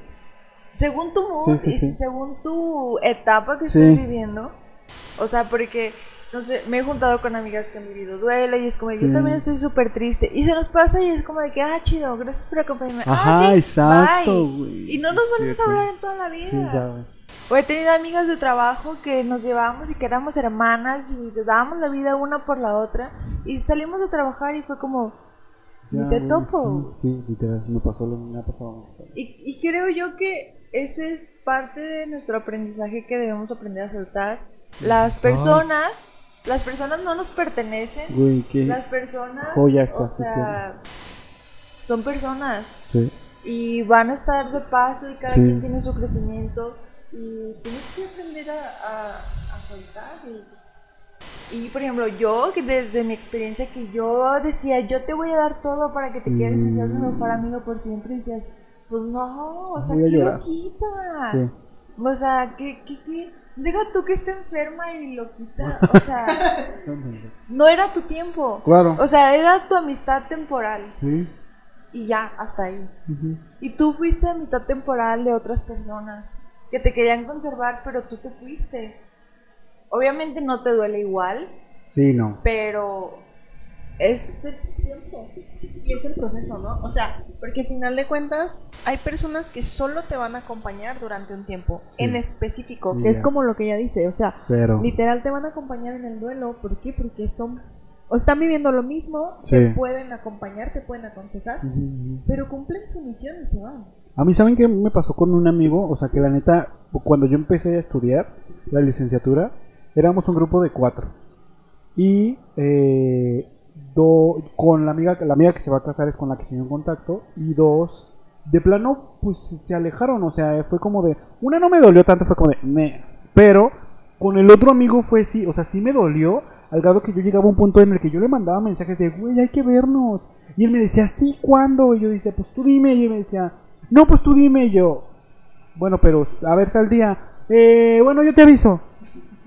según tu mood Sí, sí, y según tu etapa que estés viviendo. O sea, porque, no sé, me he juntado con amigas que han vivido duelo y es como, de, yo también estoy súper triste. Y se nos pasa y es como de que, ah, chido, gracias por acompañarme. Ajá, ah, sí, exacto, bye. Y no nos volvemos Sí, a hablar en toda la vida. O he tenido amigas de trabajo que nos llevábamos y que éramos hermanas y nos dábamos la vida una por la otra. Y salimos de trabajar y fue como, ni te topo. Sí, literal, me pasó lo me ha pasado. Y, y creo yo que ese es parte de nuestro aprendizaje que debemos aprender a soltar. Las personas, las personas no nos pertenecen. Güey, qué Las personas, joya o sea, son personas. Sí. y van a estar de paso y cada Sí. quien tiene su crecimiento y tienes que aprender a, a- a soltar y, y, por ejemplo yo que desde mi experiencia que yo decía yo te voy a dar todo para que te Sí. y seas mi mejor amigo por siempre y decías pues no o sea qué loquita Sí. o sea que, que, que deja tú que esté enferma y loquita o sea no era tu tiempo Claro. o sea era tu amistad temporal Sí. y ya hasta ahí y tú fuiste a mitad temporal de otras personas que te querían conservar, pero tú te fuiste. Obviamente no te duele igual, Sí, no. pero es el tiempo. Y es el proceso, ¿no? O sea, porque al final de cuentas hay personas que solo te van a acompañar durante un tiempo Sí. en específico, que es como lo que ella dice, o sea, Cero. literal te van a acompañar en el duelo, ¿por qué? Porque son o están viviendo lo mismo, Sí. te pueden acompañar, te pueden aconsejar, pero cumplen su misión y se van. A mí, ¿saben qué me pasó con un amigo? O sea, que la neta, cuando yo empecé a estudiar la licenciatura, éramos un grupo de cuatro. Y eh, do- con la amiga, la amiga que se va a casar es con la que se dio en contacto. Y dos, de plano, pues se alejaron. O sea, fue como de. Una no me dolió tanto, fue como de. "Meh". Pero con el otro amigo fue sí, o sea, sí me dolió. Al grado que yo llegaba a un punto en el que yo le mandaba mensajes de, güey, hay que vernos. Y él me decía, sí, ¿cuándo? Y yo decía, pues tú dime. Y él me decía, no, pues tú dime. Yo, bueno, pero a ver tal día. Eh, bueno, yo te aviso.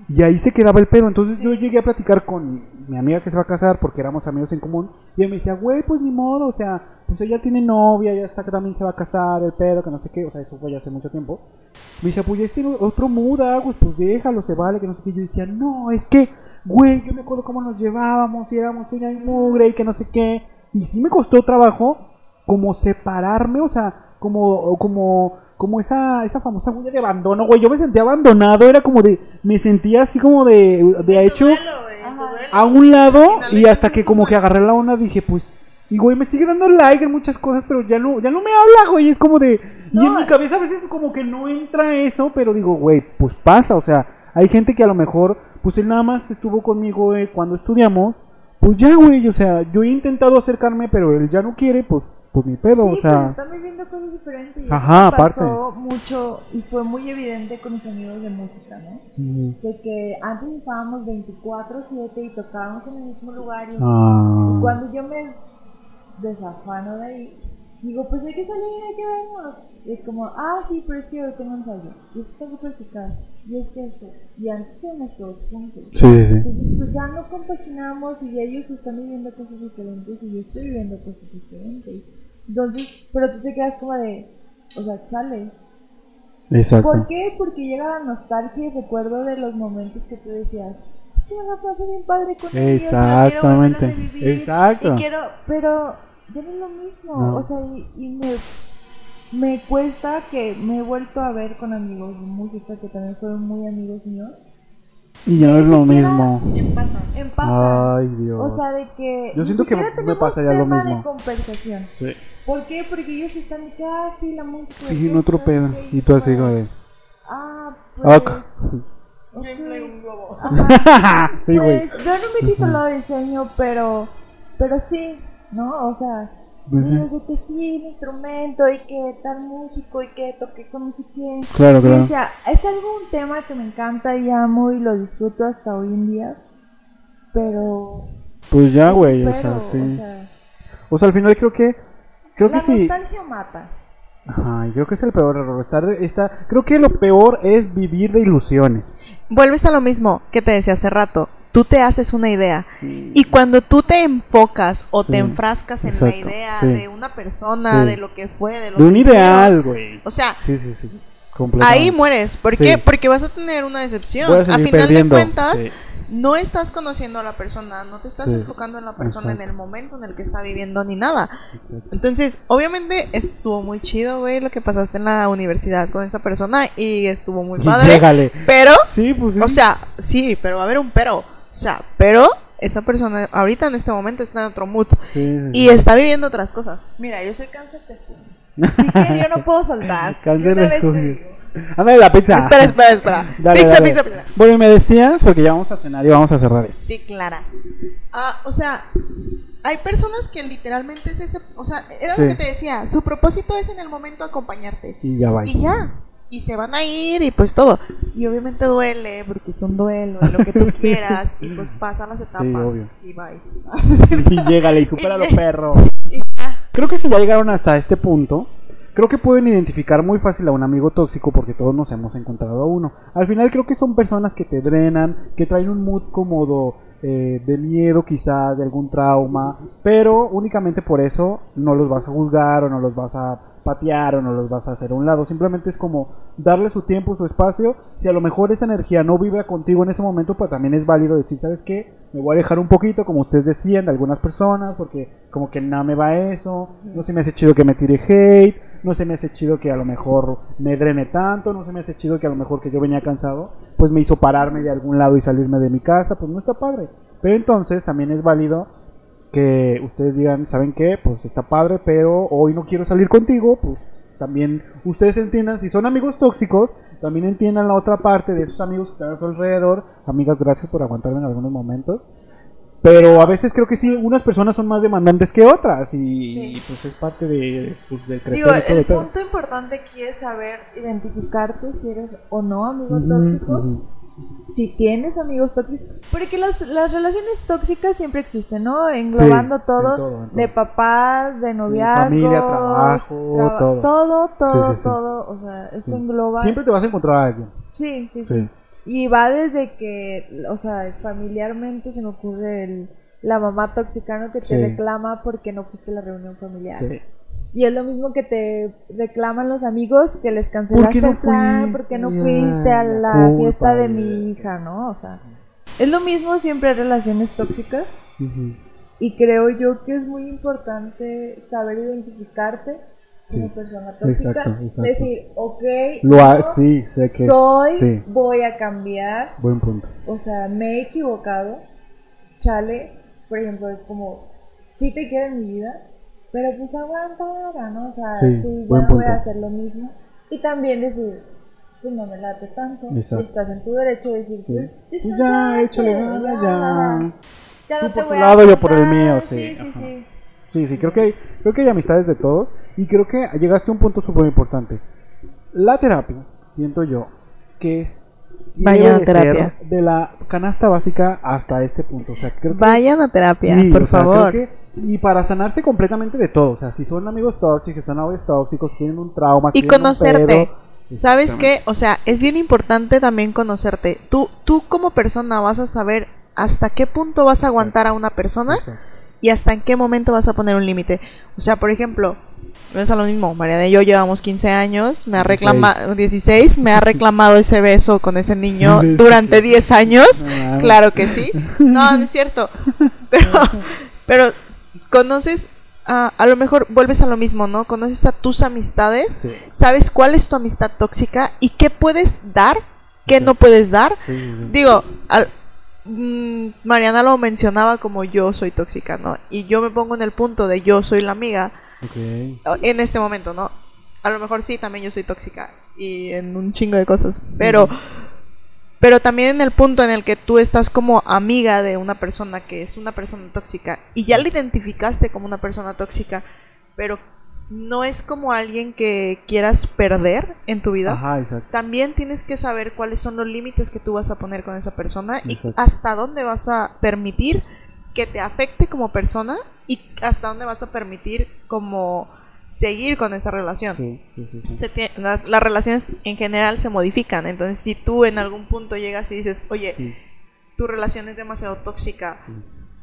Y ahí se quedaba el pedo. Entonces yo llegué a platicar con mi amiga que se va a casar porque éramos amigos en común. Y él me decía, güey, pues ni modo. O sea, pues ella tiene novia, ya está que también se va a casar, el pedo, que no sé qué. O sea, eso fue ya hace mucho tiempo. Me decía, pues ya este otro muda, pues, pues déjalo, se vale, que no sé qué. Yo decía, no, es que, güey, yo me acuerdo cómo nos llevábamos y éramos uña y mugre y que no sé qué. Y sí me costó trabajo como separarme, o sea, como, como como esa, esa famosa huella de abandono, güey. Yo me sentía abandonado, era como de, me sentía así como de, de hecho, a un lado y hasta que como que agarré la onda dije, pues, y güey, me sigue dando like en muchas cosas, pero ya no, ya no me habla, güey, es como de, y en mi cabeza a veces como que no entra eso, pero digo, güey, pues pasa, o sea, hay gente que a lo mejor, pues él nada más estuvo conmigo eh, cuando estudiamos, pues ya, güey, o sea, yo he intentado acercarme, pero él ya no quiere, pues, pues ni pedo, Sí, o pero sea, están viviendo cosas diferentes. Y eso Ajá, me aparte. pasó mucho y fue muy evidente con mis amigos de música, ¿no? ujú. De que antes estábamos 24-7 y tocábamos en el mismo lugar. Y Ah. y cuando yo me desafano de ahí, digo, pues hay que salir, hay que vernos. Y es como, ah, sí, pero es que hoy tengo ensayo. Y es que tengo que practicar. Y es que esto. Y antes éramos todos juntos. Sí, sí. Entonces, pues ya no compaginamos y ellos están viviendo cosas diferentes y yo estoy viviendo cosas diferentes. Entonces, pero tú te quedas como de, o sea, chale. Exacto. ¿Por qué? Porque llega la nostalgia y recuerdo de los momentos que tú decías, es que me la paso bien padre con ellos. la quiero Exactamente. revivir, Exacto. Y quiero, pero ya no es lo mismo. No. O sea, y, y me, me cuesta que me he vuelto a ver con amigos de música que también fueron muy amigos míos. Y ya no es lo mismo. Empatan. Empatan. Ay, Dios. O sea, de que. Yo siento que me tenemos pasa ya lo tema mismo. de conversación. Sí. ¿Por qué? Porque ellos están de que, ah, sí, la música. Sí, otro no sé pedo. Y tú así, güey. Ah, pues. Ok. ok. Yo inflé un globo. Ajá. sí, güey. Pues, yo no me titulado de diseño, pero. Pero sí, ¿no? O sea. De que sí, el instrumento y que tal músico y que toqué con no sé quién. Claro, claro. decía, es algo un tema que me encanta y amo y lo disfruto hasta hoy en día. Pero. Pues ya, güey. O sea, sí. o sea, O sea, al final creo que. Creo que la sí. nostalgia mata. Ajá, y creo que es el peor error. Estar, creo que lo peor es vivir de ilusiones. Vuelves a lo mismo que te decía hace rato. Tú te haces una idea. Y cuando tú te enfocas o te Sí, enfrascas en la exacto, idea sí. de una persona, Sí. de lo que fue, de lo De un que ideal, hicieron, güey. O sea, Sí, sí, sí. Ahí mueres. ¿Por Sí. qué? Porque vas a tener una decepción. A A final perdiendo. de cuentas, Sí. No estás conociendo a la persona, no te estás Sí, enfocando en la persona en el momento en el que está viviendo ni nada. Entonces, obviamente estuvo muy chido, güey, lo que pasaste en la universidad con esa persona y estuvo muy padre. Pero, Sí, pues sí. o sea, sí, pero va a haber un pero. O sea, pero esa persona ahorita en este momento está en otro mood y está viviendo otras cosas. Mira, yo soy cáncer de. Así que yo no puedo soltar. Cáncer De Ándale la pizza. Espera, espera, espera. Dale, pizza, dale. pizza, pizza. Bueno, y me decías, porque ya vamos a cenar y vamos a cerrar esto. Sí, Clara. Ah, o sea, hay personas que literalmente es ese, o sea, era Sí. lo que te decía, su propósito es en el momento acompañarte. Y ya va. Y ya. Y se van a ir y pues todo. Y obviamente duele porque es un duelo, lo que tú quieras y pues pasan las etapas obvio. y bye. y llégale y supéralo, Y- perro. Y ya. Creo que si ya llegaron hasta este punto, creo que pueden identificar muy fácil a un amigo tóxico porque todos nos hemos encontrado a uno. Al final creo que son personas que te drenan, que traen un mood cómodo, eh, de miedo quizás, de algún trauma, pero únicamente por eso no los vas a juzgar o no los vas a patear o no los vas a hacer a un lado. Simplemente es como darle su tiempo, su espacio. Si a lo mejor esa energía no vibra contigo en ese momento, pues también es válido decir, ¿sabes qué? Me voy a alejar un poquito, como ustedes decían, de algunas personas, porque como que nada me va eso, no se me hace chido que me tire hate, no se me hace chido que a lo mejor me drene tanto, no se me hace chido que a lo mejor que yo venía cansado, pues me hizo pararme de algún lado y salirme de mi casa, pues no está padre. Pero entonces también es válido que ustedes digan, ¿saben qué? Pues está padre, pero hoy no quiero salir contigo, pues también ustedes entiendan, si son amigos tóxicos, también entiendan la otra parte de esos amigos que están a su alrededor. Amigas, gracias por aguantarme en algunos momentos. Pero a veces creo que sí, unas personas son más demandantes que otras y, Sí. pues es parte de, pues, del crecer Digo, y todo el pedo. punto importante aquí es saber identificarte si eres o no amigo Ujú, tóxico. ujú. Si tienes amigos tóxicos. Porque las, las relaciones tóxicas siempre existen, ¿no? Englobando en todo, todo, en De todo. papás, de noviazgos. familia, trabajo, todo. Todo, todo, Sí, sí, sí. todo. O sea, esto Sí. engloba. Siempre te vas a encontrar a alguien. Sí, sí, sí, Sí. Y va desde que, o sea, familiarmente se me ocurre el, la mamá tóxica, ¿no? Que te Sí. reclama porque no fuiste a la reunión familiar. Sí. Y es lo mismo que te reclaman los amigos que les cancelaste no el plan, porque no fuiste a la fiesta de mi hija, ¿no? O sea, es lo mismo siempre en relaciones tóxicas y creo yo que es muy importante saber identificarte Sí. una persona tóxica. Exacto, exacto. Decir, ok, Lo ha, no, sí, sé que. soy, Sí, voy a cambiar, buen punto. o sea, me he equivocado, chale, por ejemplo, es como, sí te quiero en mi vida, pero pues aguanta ahora, ¿no? O sea, Sí, sí, ya no voy punto. a hacer lo mismo. Y también decir, pues no me late tanto, Exacto. estás en tu derecho de decir, Sí. pues, Pues distanciarte, ya, échale ganas, ya. Ya Tú no te por tu voy lado, a yo por el mío, sí, sí, sí, sí. Sí, sí, creo que hay, creo que hay amistades de todos y creo que llegaste a un punto súper importante. La terapia, siento yo, que es Vayan a terapia. ser de la canasta básica hasta este punto. O sea, creo que Vayan a terapia, Sí, por sea, favor. que- y para sanarse completamente de todo. O sea, si son amigos tóxicos, son novios tóxicos, tienen un trauma, Y conocerte. pedo. ¿Sabes qué? O sea, es bien importante también conocerte. Tú, tú como persona vas a saber hasta qué punto vas a aguantar a una persona Exacto. y hasta en qué momento vas a poner un límite. O sea, por ejemplo, es a lo mismo. Mariana y yo llevamos 15 años, me ha 16. reclamado 16, me ha reclamado ese beso con ese niño Sí, durante sí. 10 años. Claro que sí. No, no es cierto. Pero, pero conoces, a, a lo mejor vuelves a lo mismo, ¿no? Conoces a tus amistades, Sí. sabes cuál es tu amistad tóxica y qué puedes dar, qué no puedes dar. Digo, al- mm, Mariana lo mencionaba como yo soy tóxica, ¿no? Y yo me pongo en el punto de yo soy la amiga Ok. o- en este momento, ¿no? A lo mejor sí, también yo soy tóxica y en un chingo de cosas, pero pero también en el punto en el que tú estás como amiga de una persona que es una persona tóxica y ya la identificaste como una persona tóxica, pero no es como alguien que quieras perder en tu vida. Ajá, exacto. También tienes que saber cuáles son los límites que tú vas a poner con esa persona y hasta dónde vas a permitir que te afecte como persona y hasta dónde vas a permitir como seguir con esa relación. Sí, sí, sí, sí. Se las, las relaciones en general se modifican, entonces si tú en algún punto llegas y dices, oye, tu relación es demasiado tóxica,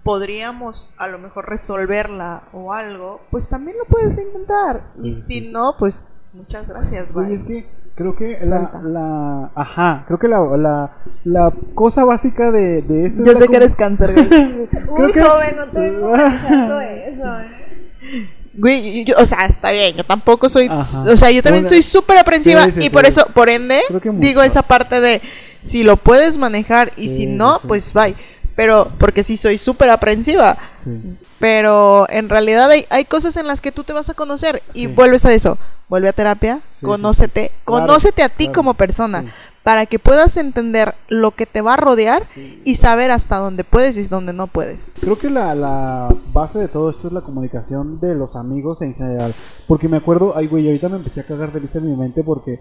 podríamos a lo mejor resolverla o algo, pues también lo puedes intentar. y si no, pues muchas gracias. Güey, bye. es que creo que la, la ajá, creo que la, la, la cosa básica de, de esto Yo es sé que eres cáncer, güey. Uy, que- joven, no te vengo manejando eso, ¿eh? Güey, yo- yo- o sea, está bien, yo tampoco soy, Ajá. o sea, yo también soy súper aprensiva Sí, sí, y por sí. eso, por ende, digo esa parte de si lo puedes manejar y Sí, si no, pues bye. Pero, porque sí soy súper aprensiva, Sí. pero en realidad hay, hay cosas en las que tú te vas a conocer y Sí. vuelves a eso, vuelve a terapia, sí, conócete, conócete a ti claro, como persona. Para que puedas entender lo que te va a rodear y saber hasta dónde puedes y dónde no puedes. Creo que la, la base de todo esto es la comunicación de los amigos en general. Porque me acuerdo, ay güey, ahorita me empecé a cagar de risa en mi mente porque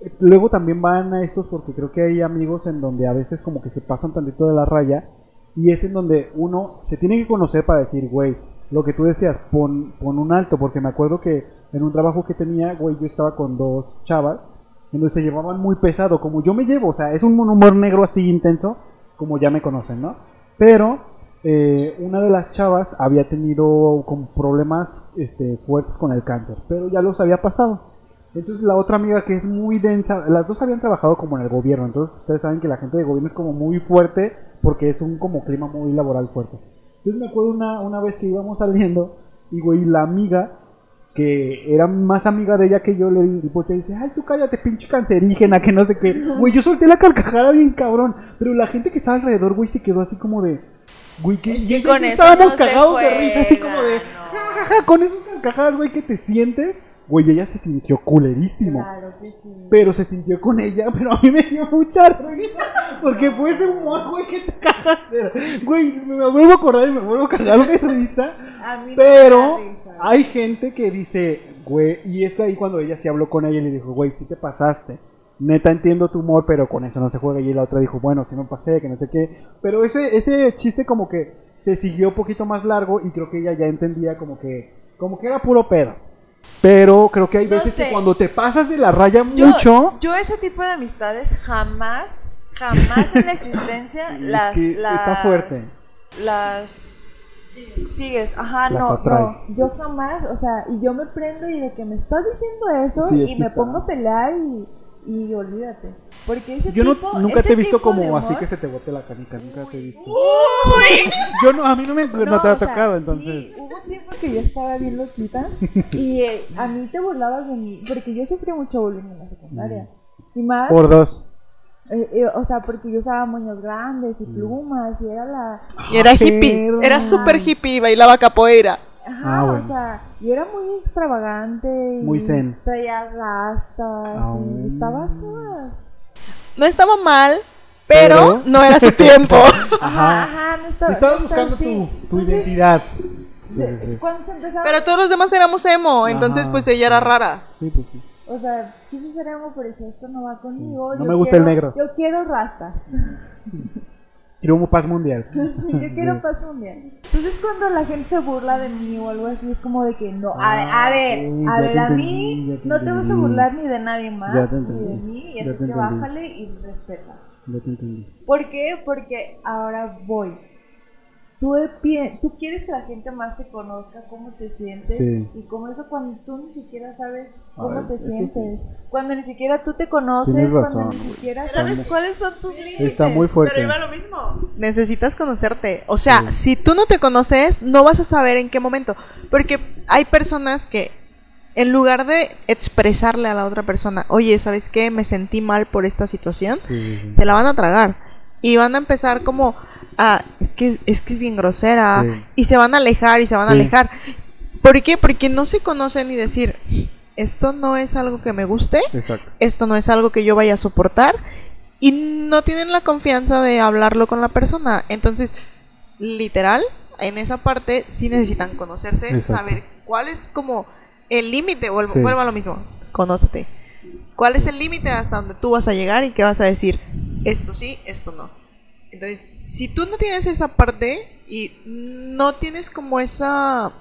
eh, luego también van a estos porque creo que hay amigos en donde a veces como que se pasan tantito de la raya y es en donde uno se tiene que conocer para decir, güey, lo que tú decías, pon, pon un alto, porque me acuerdo que en un trabajo que tenía, güey, yo estaba con dos chavas, en donde se llevaban muy pesado, como yo me llevo, o sea, es un humor negro así intenso, como ya me conocen, ¿no? Pero eh, una de las chavas había tenido con problemas este, fuertes con el cáncer, pero ya los había pasado. Entonces la otra amiga que es muy densa, las dos habían trabajado como en el gobierno, entonces ustedes saben que la gente de gobierno es como muy fuerte porque es un como clima muy laboral fuerte. Entonces me acuerdo una, una vez que íbamos saliendo y güey, la amiga que era más amiga de ella que yo le di- voltea y dice, ay tú cállate pinche cancerígena, que no sé qué. Güey, yo solté la carcajada bien cabrón, pero la gente que estaba alrededor, güey, se quedó así como de... Güey, que Es que con eso estábamos no cagados de risa, así como de... no. jajaja, con esas carcajadas, güey, que te sientes. Güey, ella se sintió culerísimo. Claro que sí. Pero se sintió con ella, pero a mí me dio mucha risa. Porque fue ese humor, güey, que te cagas. Güey, me vuelvo a acordar y me vuelvo a cagar de risa. A mí me Pero da risa. hay gente que dice, güey, y es ahí cuando ella sí habló con ella y le dijo, güey, sí te pasaste. Neta entiendo tu humor, pero con eso no se juega. Y la otra dijo, bueno, sí me pasé, que no sé qué. Pero ese, ese chiste como que se siguió un poquito más largo y creo que ella ya entendía como que, como que era puro pedo. Pero creo que hay No veces sé. que cuando te pasas de la raya Yo, mucho, yo ese tipo de amistades jamás, jamás en la existencia Es las, que las está fuerte. Las sigues, ajá, Las no, atraes. no, yo jamás, o sea, y yo me prendo y de que me estás diciendo eso Sí, es y me está- pongo a pelear y, y olvídate, porque ese yo no, tipo, nunca ese te he visto como así que se te bote la canica, nunca te he visto. Yo no, a mí no me no, te ha sea, tocado, sí, entonces. hubo un tiempo que que yo estaba bien loquita y eh, a mí te burlabas de mí, porque yo sufrí mucho bullying en la secundaria. Y más, Por dos. eh, eh, o sea, porque yo usaba moños grandes y plumas y era la... Y era Ah, hippie, era súper hippie y bailaba capoeira. Ajá, Ah, bueno. o sea, y era muy extravagante. y Muy zen. Traía rastas Ah. y estaba. No estaba mal, pero, Pero- no era su tiempo. Ajá, ajá, no estaba... Estabas no buscando tu, tu Entonces, identidad. de- Sí, sí, sí. Cuando se empezaba... pero todos los demás éramos emo, entonces Ajá. pues ella era rara. Sí, pues sí. O sea, quise ser emo, pero dije, esto no va conmigo. No yo me gusta el negro. Yo quiero rastas. Quiero un paz mundial. Sí, yo quiero paz mundial. Entonces cuando la gente se burla de mí o algo así, es como de que no, a, ver, a ver, Ah, a ver, a mí no te vas a burlar ni de nadie más, ni de mí, y así que bájale y respeta. Ya te entendí. ¿Por qué? Porque ahora voy. Tú, tú quieres que la gente más te conozca, cómo te sientes, Sí. y como eso cuando tú ni siquiera sabes cómo te sientes, cuando ni siquiera tú te conoces, cuando ni siquiera sabes cuáles son tus límites. Está muy fuerte. Pero iba lo mismo. Necesitas conocerte. O sea, si tú no te conoces, no vas a saber en qué momento. Porque hay personas que, en lugar de expresarle a la otra persona, oye, ¿sabes qué? Me sentí mal por esta situación, Sí, sí, sí. se la van a tragar. Y van a empezar como, ah, es que es, que es bien grosera. Sí. Y se van a alejar y se van a alejar. ¿Por qué? Porque no se conocen y decir, esto no es algo que me guste Exacto. esto no es algo que yo vaya a soportar y no tienen la confianza de hablarlo con la persona. Entonces, literal, en esa parte sí necesitan conocerse, Exacto. saber cuál es como el límite, vuelvo, Sí. vuelvo a lo mismo, conócete. ¿Cuál es el límite hasta donde tú vas a llegar y qué vas a decir? Esto sí, esto no. Entonces, si tú no tienes esa parte y no tienes como esa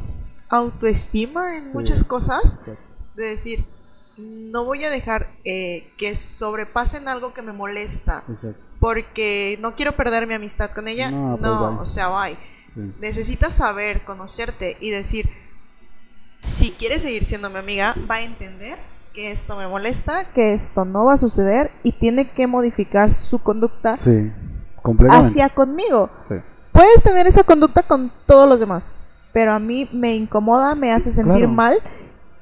autoestima en Sí. muchas cosas, Exacto. de decir, no voy a dejar eh, que sobrepasen algo que me molesta, Exacto. porque no quiero perder mi amistad con ella. No, No, pues, o sea, bye. Sí. Necesitas saber, conocerte y decir, si quiere seguir siendo mi amiga, va a entender que esto me molesta, que esto no va a suceder y tiene que modificar su conducta Sí. Hacia conmigo. Sí. Puedes tener esa conducta con todos los demás, pero a mí me incomoda, me hace sentir Claro. mal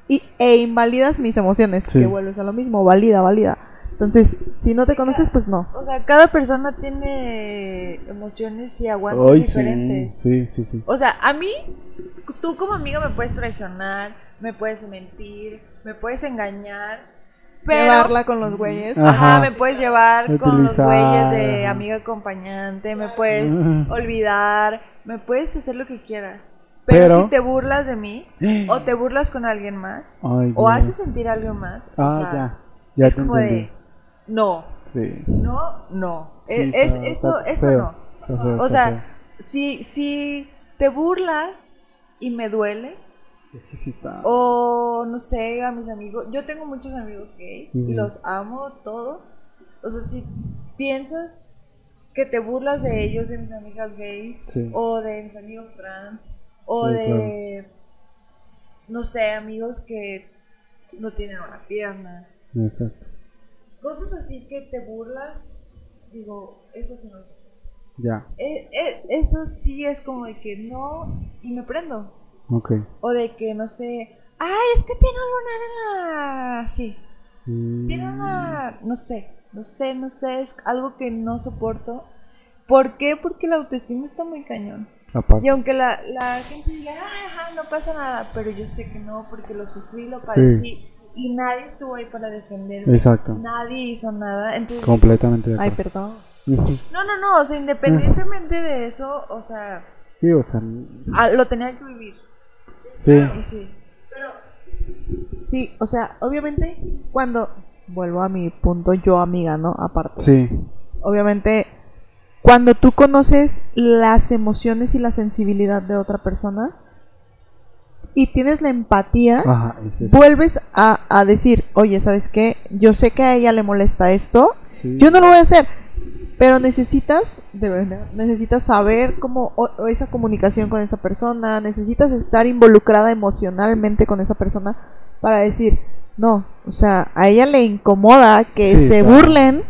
y, e invalidas mis emociones, Sí. que vuelves a lo mismo, valida, valida. Entonces, si no te conoces, pues no. O sea, cada persona tiene emociones y aguantes Ay, sí, diferentes. sí, sí, sí. O sea, a mí, tú como amiga me puedes traicionar, me puedes mentir, me puedes engañar, pero... Llevarla con los güeyes. Ajá, Ajá. me puedes llevar con los güeyes de amiga acompañante, me puedes olvidar, me puedes hacer lo que quieras. Pero, Pero- si te burlas de mí, o te burlas con alguien más, Ay, o haces sentir a alguien más, o Ah, sea, ya. Ya es te como entendí. de, no, Sí. no, no. Sí, Es, es- está- eso, está eso feo, no. feo, O sea, si, si te burlas y me duele, Es que sí está. o no sé, a mis amigos, yo tengo muchos amigos gays y los amo todos. O sea, si piensas que te burlas de ellos, de mis amigas gays, Sí. o de mis amigos trans, o Sí, de, no sé, amigos que no tienen una pierna, Exacto. cosas así que te burlas, digo, eso sí no. Ya. Eh, eh, eso sí es como de que no, y me prendo. O de que, no sé, ay, es que tiene un lunar en la... Sí, Mm, tiene una... No sé, no sé, no sé, es algo que no soporto. ¿Por qué? Porque la autoestima está muy cañón. aparte. Y aunque la, la gente diga, ajá, no pasa nada, pero yo sé que no, porque lo sufrí, lo padecí, y nadie estuvo ahí para defenderme. Exacto. Nadie hizo nada, entonces... Completamente de Ay, perdón. No, no, no, o sea, independientemente de eso, o sea, Sí, o sea. lo tenía que vivir. Sí. Sí. Sí, o sea, obviamente, cuando vuelvo a mi punto yo amiga, ¿no? Aparte. Sí. Obviamente, cuando tú conoces las emociones y la sensibilidad de otra persona y tienes la empatía, Ajá. vuelves a, a decir, oye, ¿sabes qué? Yo sé que a ella le molesta esto, Sí. yo no lo voy a hacer, pero necesitas, de verdad, necesitas saber cómo, o, o esa comunicación con esa persona, necesitas estar involucrada emocionalmente con esa persona para decir, no, o sea, a ella le incomoda que Sí, se claro. burlen,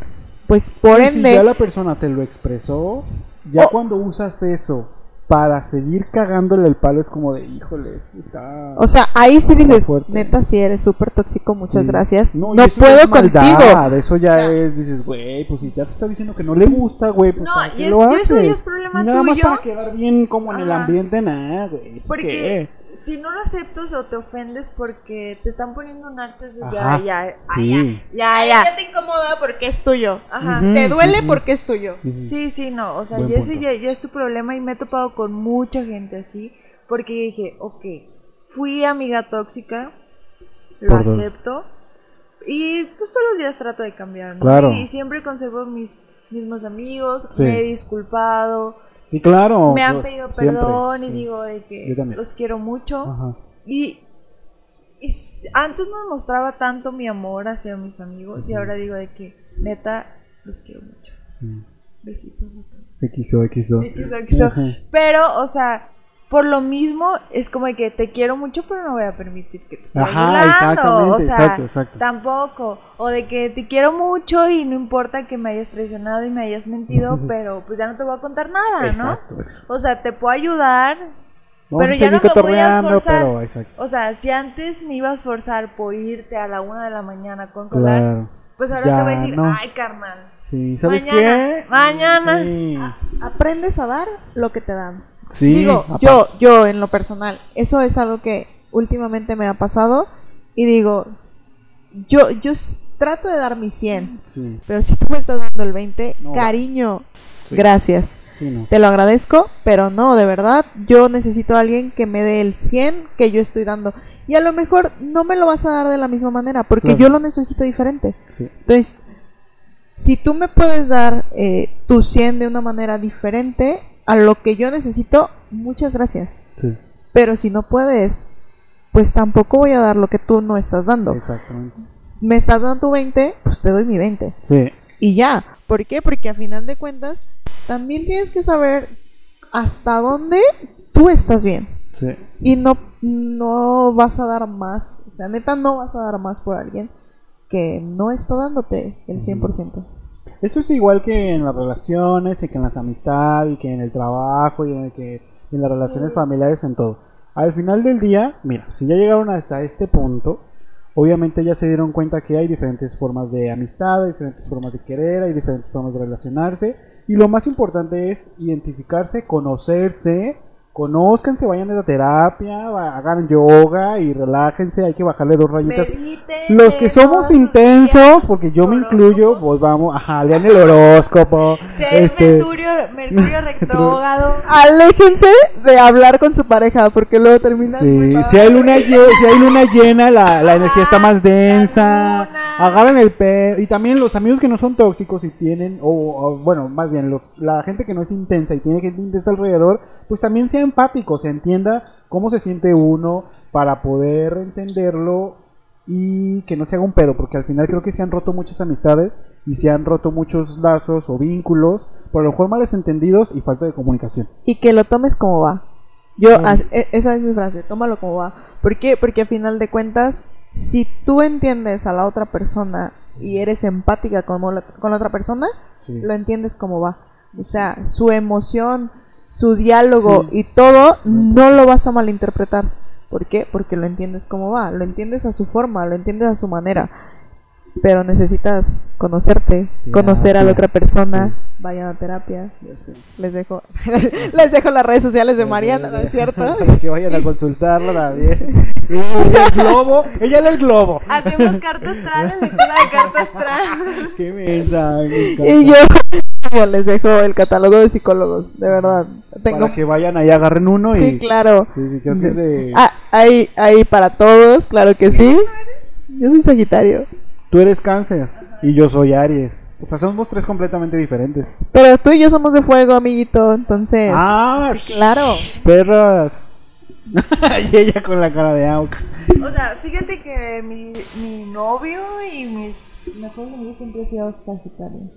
pues por ende... Si ya la persona te lo expresó, ya cuando usas eso para seguir cagándole el palo es como de, híjole, está... O sea, ahí sí dices, fuerte. neta, si eres súper tóxico, muchas Sí. gracias. No, ya puedo es maldad, contigo. Eso ya O sea- es, dices, güey, pues si ya te está diciendo que no le gusta, güey, pues No, ¿para y qué es- lo y eso haces? ya es problema Y nada más tuyo. para quedar bien como en el ambiente, nada, güey. ¿eso Porque qué? Si no lo aceptas o te ofendes porque te están poniendo un alto, eso Ajá, ya, ya, ah, sí. ya, ya, ya. te incomoda porque es tuyo. Ajá. Te duele porque es tuyo. Sí, sí, no, o sea, ya ese ya, ya es tu problema y me he topado con mucha gente así, porque yo dije, ok, fui amiga tóxica, lo Por dos. acepto, y pues todos los días trato de cambiar, ¿no? Claro. Y, siempre conservo mis mismos amigos, Sí. me he disculpado, Sí, claro. me han pedido siempre, perdón y sí. digo de que los quiero mucho. Ajá. Y, y antes no mostraba tanto mi amor hacia mis amigos y ahora digo de que neta los quiero mucho. Sí. Besitos. XO, XO. XOXO. Ajá. Pero, o sea, por lo mismo es como de que te quiero mucho, pero no voy a permitir que te siga Ajá, exactamente, O sea, exacto, exacto. tampoco. O de que te quiero mucho y no importa que me hayas traicionado y me hayas mentido, pero pues ya no te voy a contar nada, Exacto. ¿no? O sea, te puedo ayudar, Vamos Pero ya no me voy a esforzar. pero. O sea, si antes me iba a esforzar por irte a la una de la mañana a consolar, Claro. pues ahora Ya te voy a decir, no. ay, carnal. Sí, ¿sabes Mañana, qué? mañana. Sí. Aprendes a dar lo que te dan. Sí, digo, aparte. yo, yo en lo personal, eso es algo que últimamente me ha pasado y digo, yo, yo trato de dar mi 100, Sí, pero si tú me estás dando el 20, No va. cariño, Sí. gracias. sí, no. Te lo agradezco, pero no, de verdad, yo necesito a alguien que me dé el 100 que yo estoy dando. Y a lo mejor no me lo vas a dar de la misma manera, porque Claro. yo lo necesito diferente. Entonces, si tú me puedes dar eh, tu 100 de una manera diferente a lo que yo necesito, muchas gracias. Sí, Pero si no puedes, pues tampoco voy a dar lo que tú no estás dando. exactamente. Me estás dando tu 20, pues te doy mi 20. Sí, Y ya. ¿Por qué? Porque a final de cuentas, también tienes que saber hasta dónde tú estás bien. sí. Y no, no vas a dar más. O sea, neta, no vas a dar más por alguien que no está dándote el 100%. Esto es igual que en las relaciones, y que en las amistades, y que en el trabajo, y en, el que, y en las relaciones familiares, en todo. Al final del día, mira, si ya llegaron hasta este punto, obviamente ya se dieron cuenta que hay diferentes formas de amistad, hay diferentes formas de querer, hay diferentes formas de relacionarse. Y lo más importante es identificarse, conocerse, conózcanse, vayan a la terapia, va- hagan yoga y relájense, hay que bajarle dos rayitas. Mediten, Los que somos intensos, porque yo me horóscopo. incluyo, pues vamos, ajá, lean el horóscopo. Si este, Mercurio, Mercurio retrógrado. Aléjense de hablar con su pareja porque luego terminan muy sí, mal. si hay luna llena, si hay luna llena, la, la energía está más densa. Agarren el pe y también los amigos que no son tóxicos y tienen, o, o, bueno, más bien los, la gente que no es intensa y tiene gente intensa alrededor, pues también sea empático, se entienda cómo se siente uno para poder entenderlo y que no se haga un pedo, porque al final creo que se han roto muchas amistades y se han roto muchos lazos o vínculos, por lo mejor males entendidos y falta de comunicación. y que lo tomes como va. Yo, e- esa es mi frase, tómalo como va. ¿Por qué? Porque a final de cuentas, si tú entiendes a la otra persona y eres empática con la, con la otra persona, Sí. lo entiendes como va. O sea, su emoción, su diálogo Sí. y todo, no lo vas a malinterpretar. ¿Por qué? Porque lo entiendes como va, lo entiendes a su forma, lo entiendes a su manera. Pero necesitas conocerte, conocer a la otra persona, Sí. vayan a terapia. Les dejo, les dejo las redes sociales de Mariana, ¿no es cierto? Que vayan a consultarla también. El globo, ella lee el globo. Hacemos carta astral, lectura de carta astral. Qué mensaje. Y yo les dejo el catálogo de psicólogos, de verdad. Tengo, Para que vayan ahí, agarren uno y. sí, claro. Sí, sí, creo que es de. Ah, hay, hay para todos, claro que sí. Yo soy Sagitario. Tú eres cáncer y yo soy Aries. O sea, somos tres completamente diferentes. Pero tú y yo somos de fuego, amiguito, entonces. Ah, sí, claro. Perras. y ella con la cara de Auk. O sea, fíjate que mi, mi novio y mis mejores amigos siempre han sido Sagitario.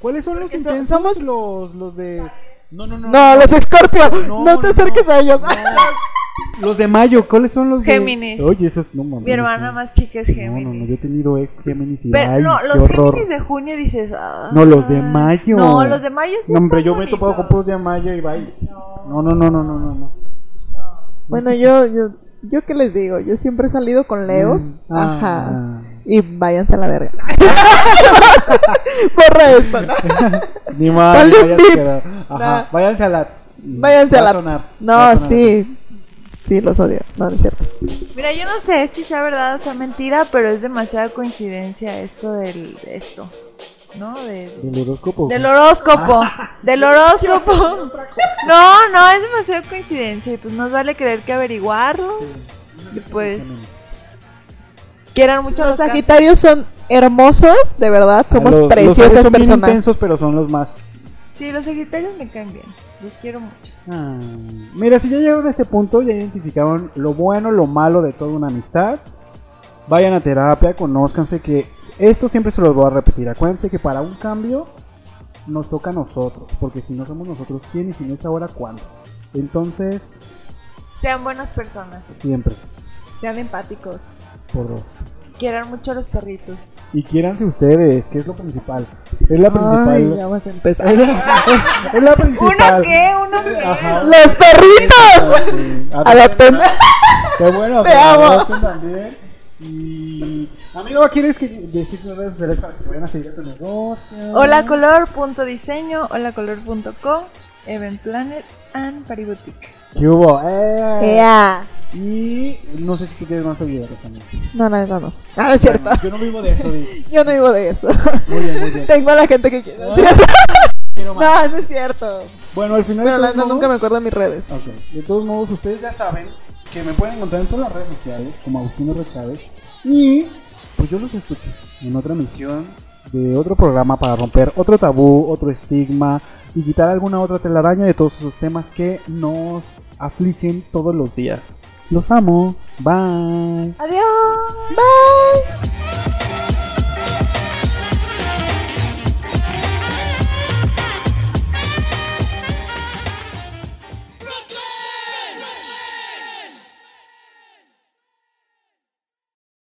¿Cuáles son los intensos? somos- los, los de. No, no, no. No, los Scorpio, no, No, te no, acerques no. a ellos. Los de Mayo, ¿cuáles son los de. Géminis. Oye, esos no mames. Mi hermana no. más chica es No, Géminis. no, no, yo he tenido ex Géminis y Pero ay, no, los horror. Géminis de junio dices. ah. No, los de mayo. No, los de mayo sí No, hombre, yo me he topado con puros de mayo y bye. No, No, no, no, no, no, no. no. Bueno, yo, yo, yo qué les digo, yo siempre he salido con Leos. Mm, Ajá. ah. Y váyanse a la verga. Borra esto, ¿no? Ni mal, váyanse, a- Ajá, Nah. váyanse a la. Váyanse Va a la. sonar, va no, a sonar. sí. Sí, los odio. No, no es cierto. Mira, yo no sé si sea verdad o sea mentira, pero es demasiada coincidencia esto del esto, ¿no? De- Del horóscopo. del horóscopo, del horóscopo. No, no, es demasiada coincidencia y pues nos vale creer que averiguarlo y pues quieran mucho Los los. Sagitarios son hermosos, de verdad. Somos Los- los preciosas Aries son bien personas. intensos, pero son los más. Sí, los sagitarios me caen bien, los quiero mucho. Ah, Mira, si ya llegaron a este punto, ya identificaron lo bueno, lo malo de toda una amistad. Vayan a terapia, conózcanse que esto siempre se los voy a repetir. Acuérdense que para un cambio nos toca a nosotros, porque si no somos nosotros, ¿quién? Y si no es ahora, ¿cuándo? Entonces, Sean buenas personas, siempre, Sean empáticos. Por dos. quieran mucho a los perritos. Y quiéranse ustedes, que es lo principal. Es la principal. Ay, ya vas a empezar. es, la, es la principal. ¿Uno qué? ¿Uno qué? Ajá. ¡Los perritos! Sí, Adopten. Qué bueno, Te que amo. adopten también. Y amigo, ¿quieres que decir tus redes sociales para que te vayan a seguir a tu negocio? Holacolor.diseño, holacolor.com, Event Planet and Pariboutique. ¿Qué hubo? Eh. Y no sé si tú quieres más seguidores también. No, no, no, no. Ah, es cierto. Yo no vivo de eso, di. Yo no vivo de eso. Muy bien, muy bien. Tengo a la gente que quiere. Quiero. No, no es cierto. Bueno, al final. Pero la modos- nunca me acuerdo de mis redes. Ok, de todos modos, ustedes ya saben que me pueden encontrar en todas las redes sociales como Agustino R. Chávez. Y pues yo los escucho en otra emisión de otro programa para romper otro tabú, otro estigma y quitar alguna otra telaraña de todos esos temas que nos afligen todos los días. Los amo. Bye. Adiós. Bye.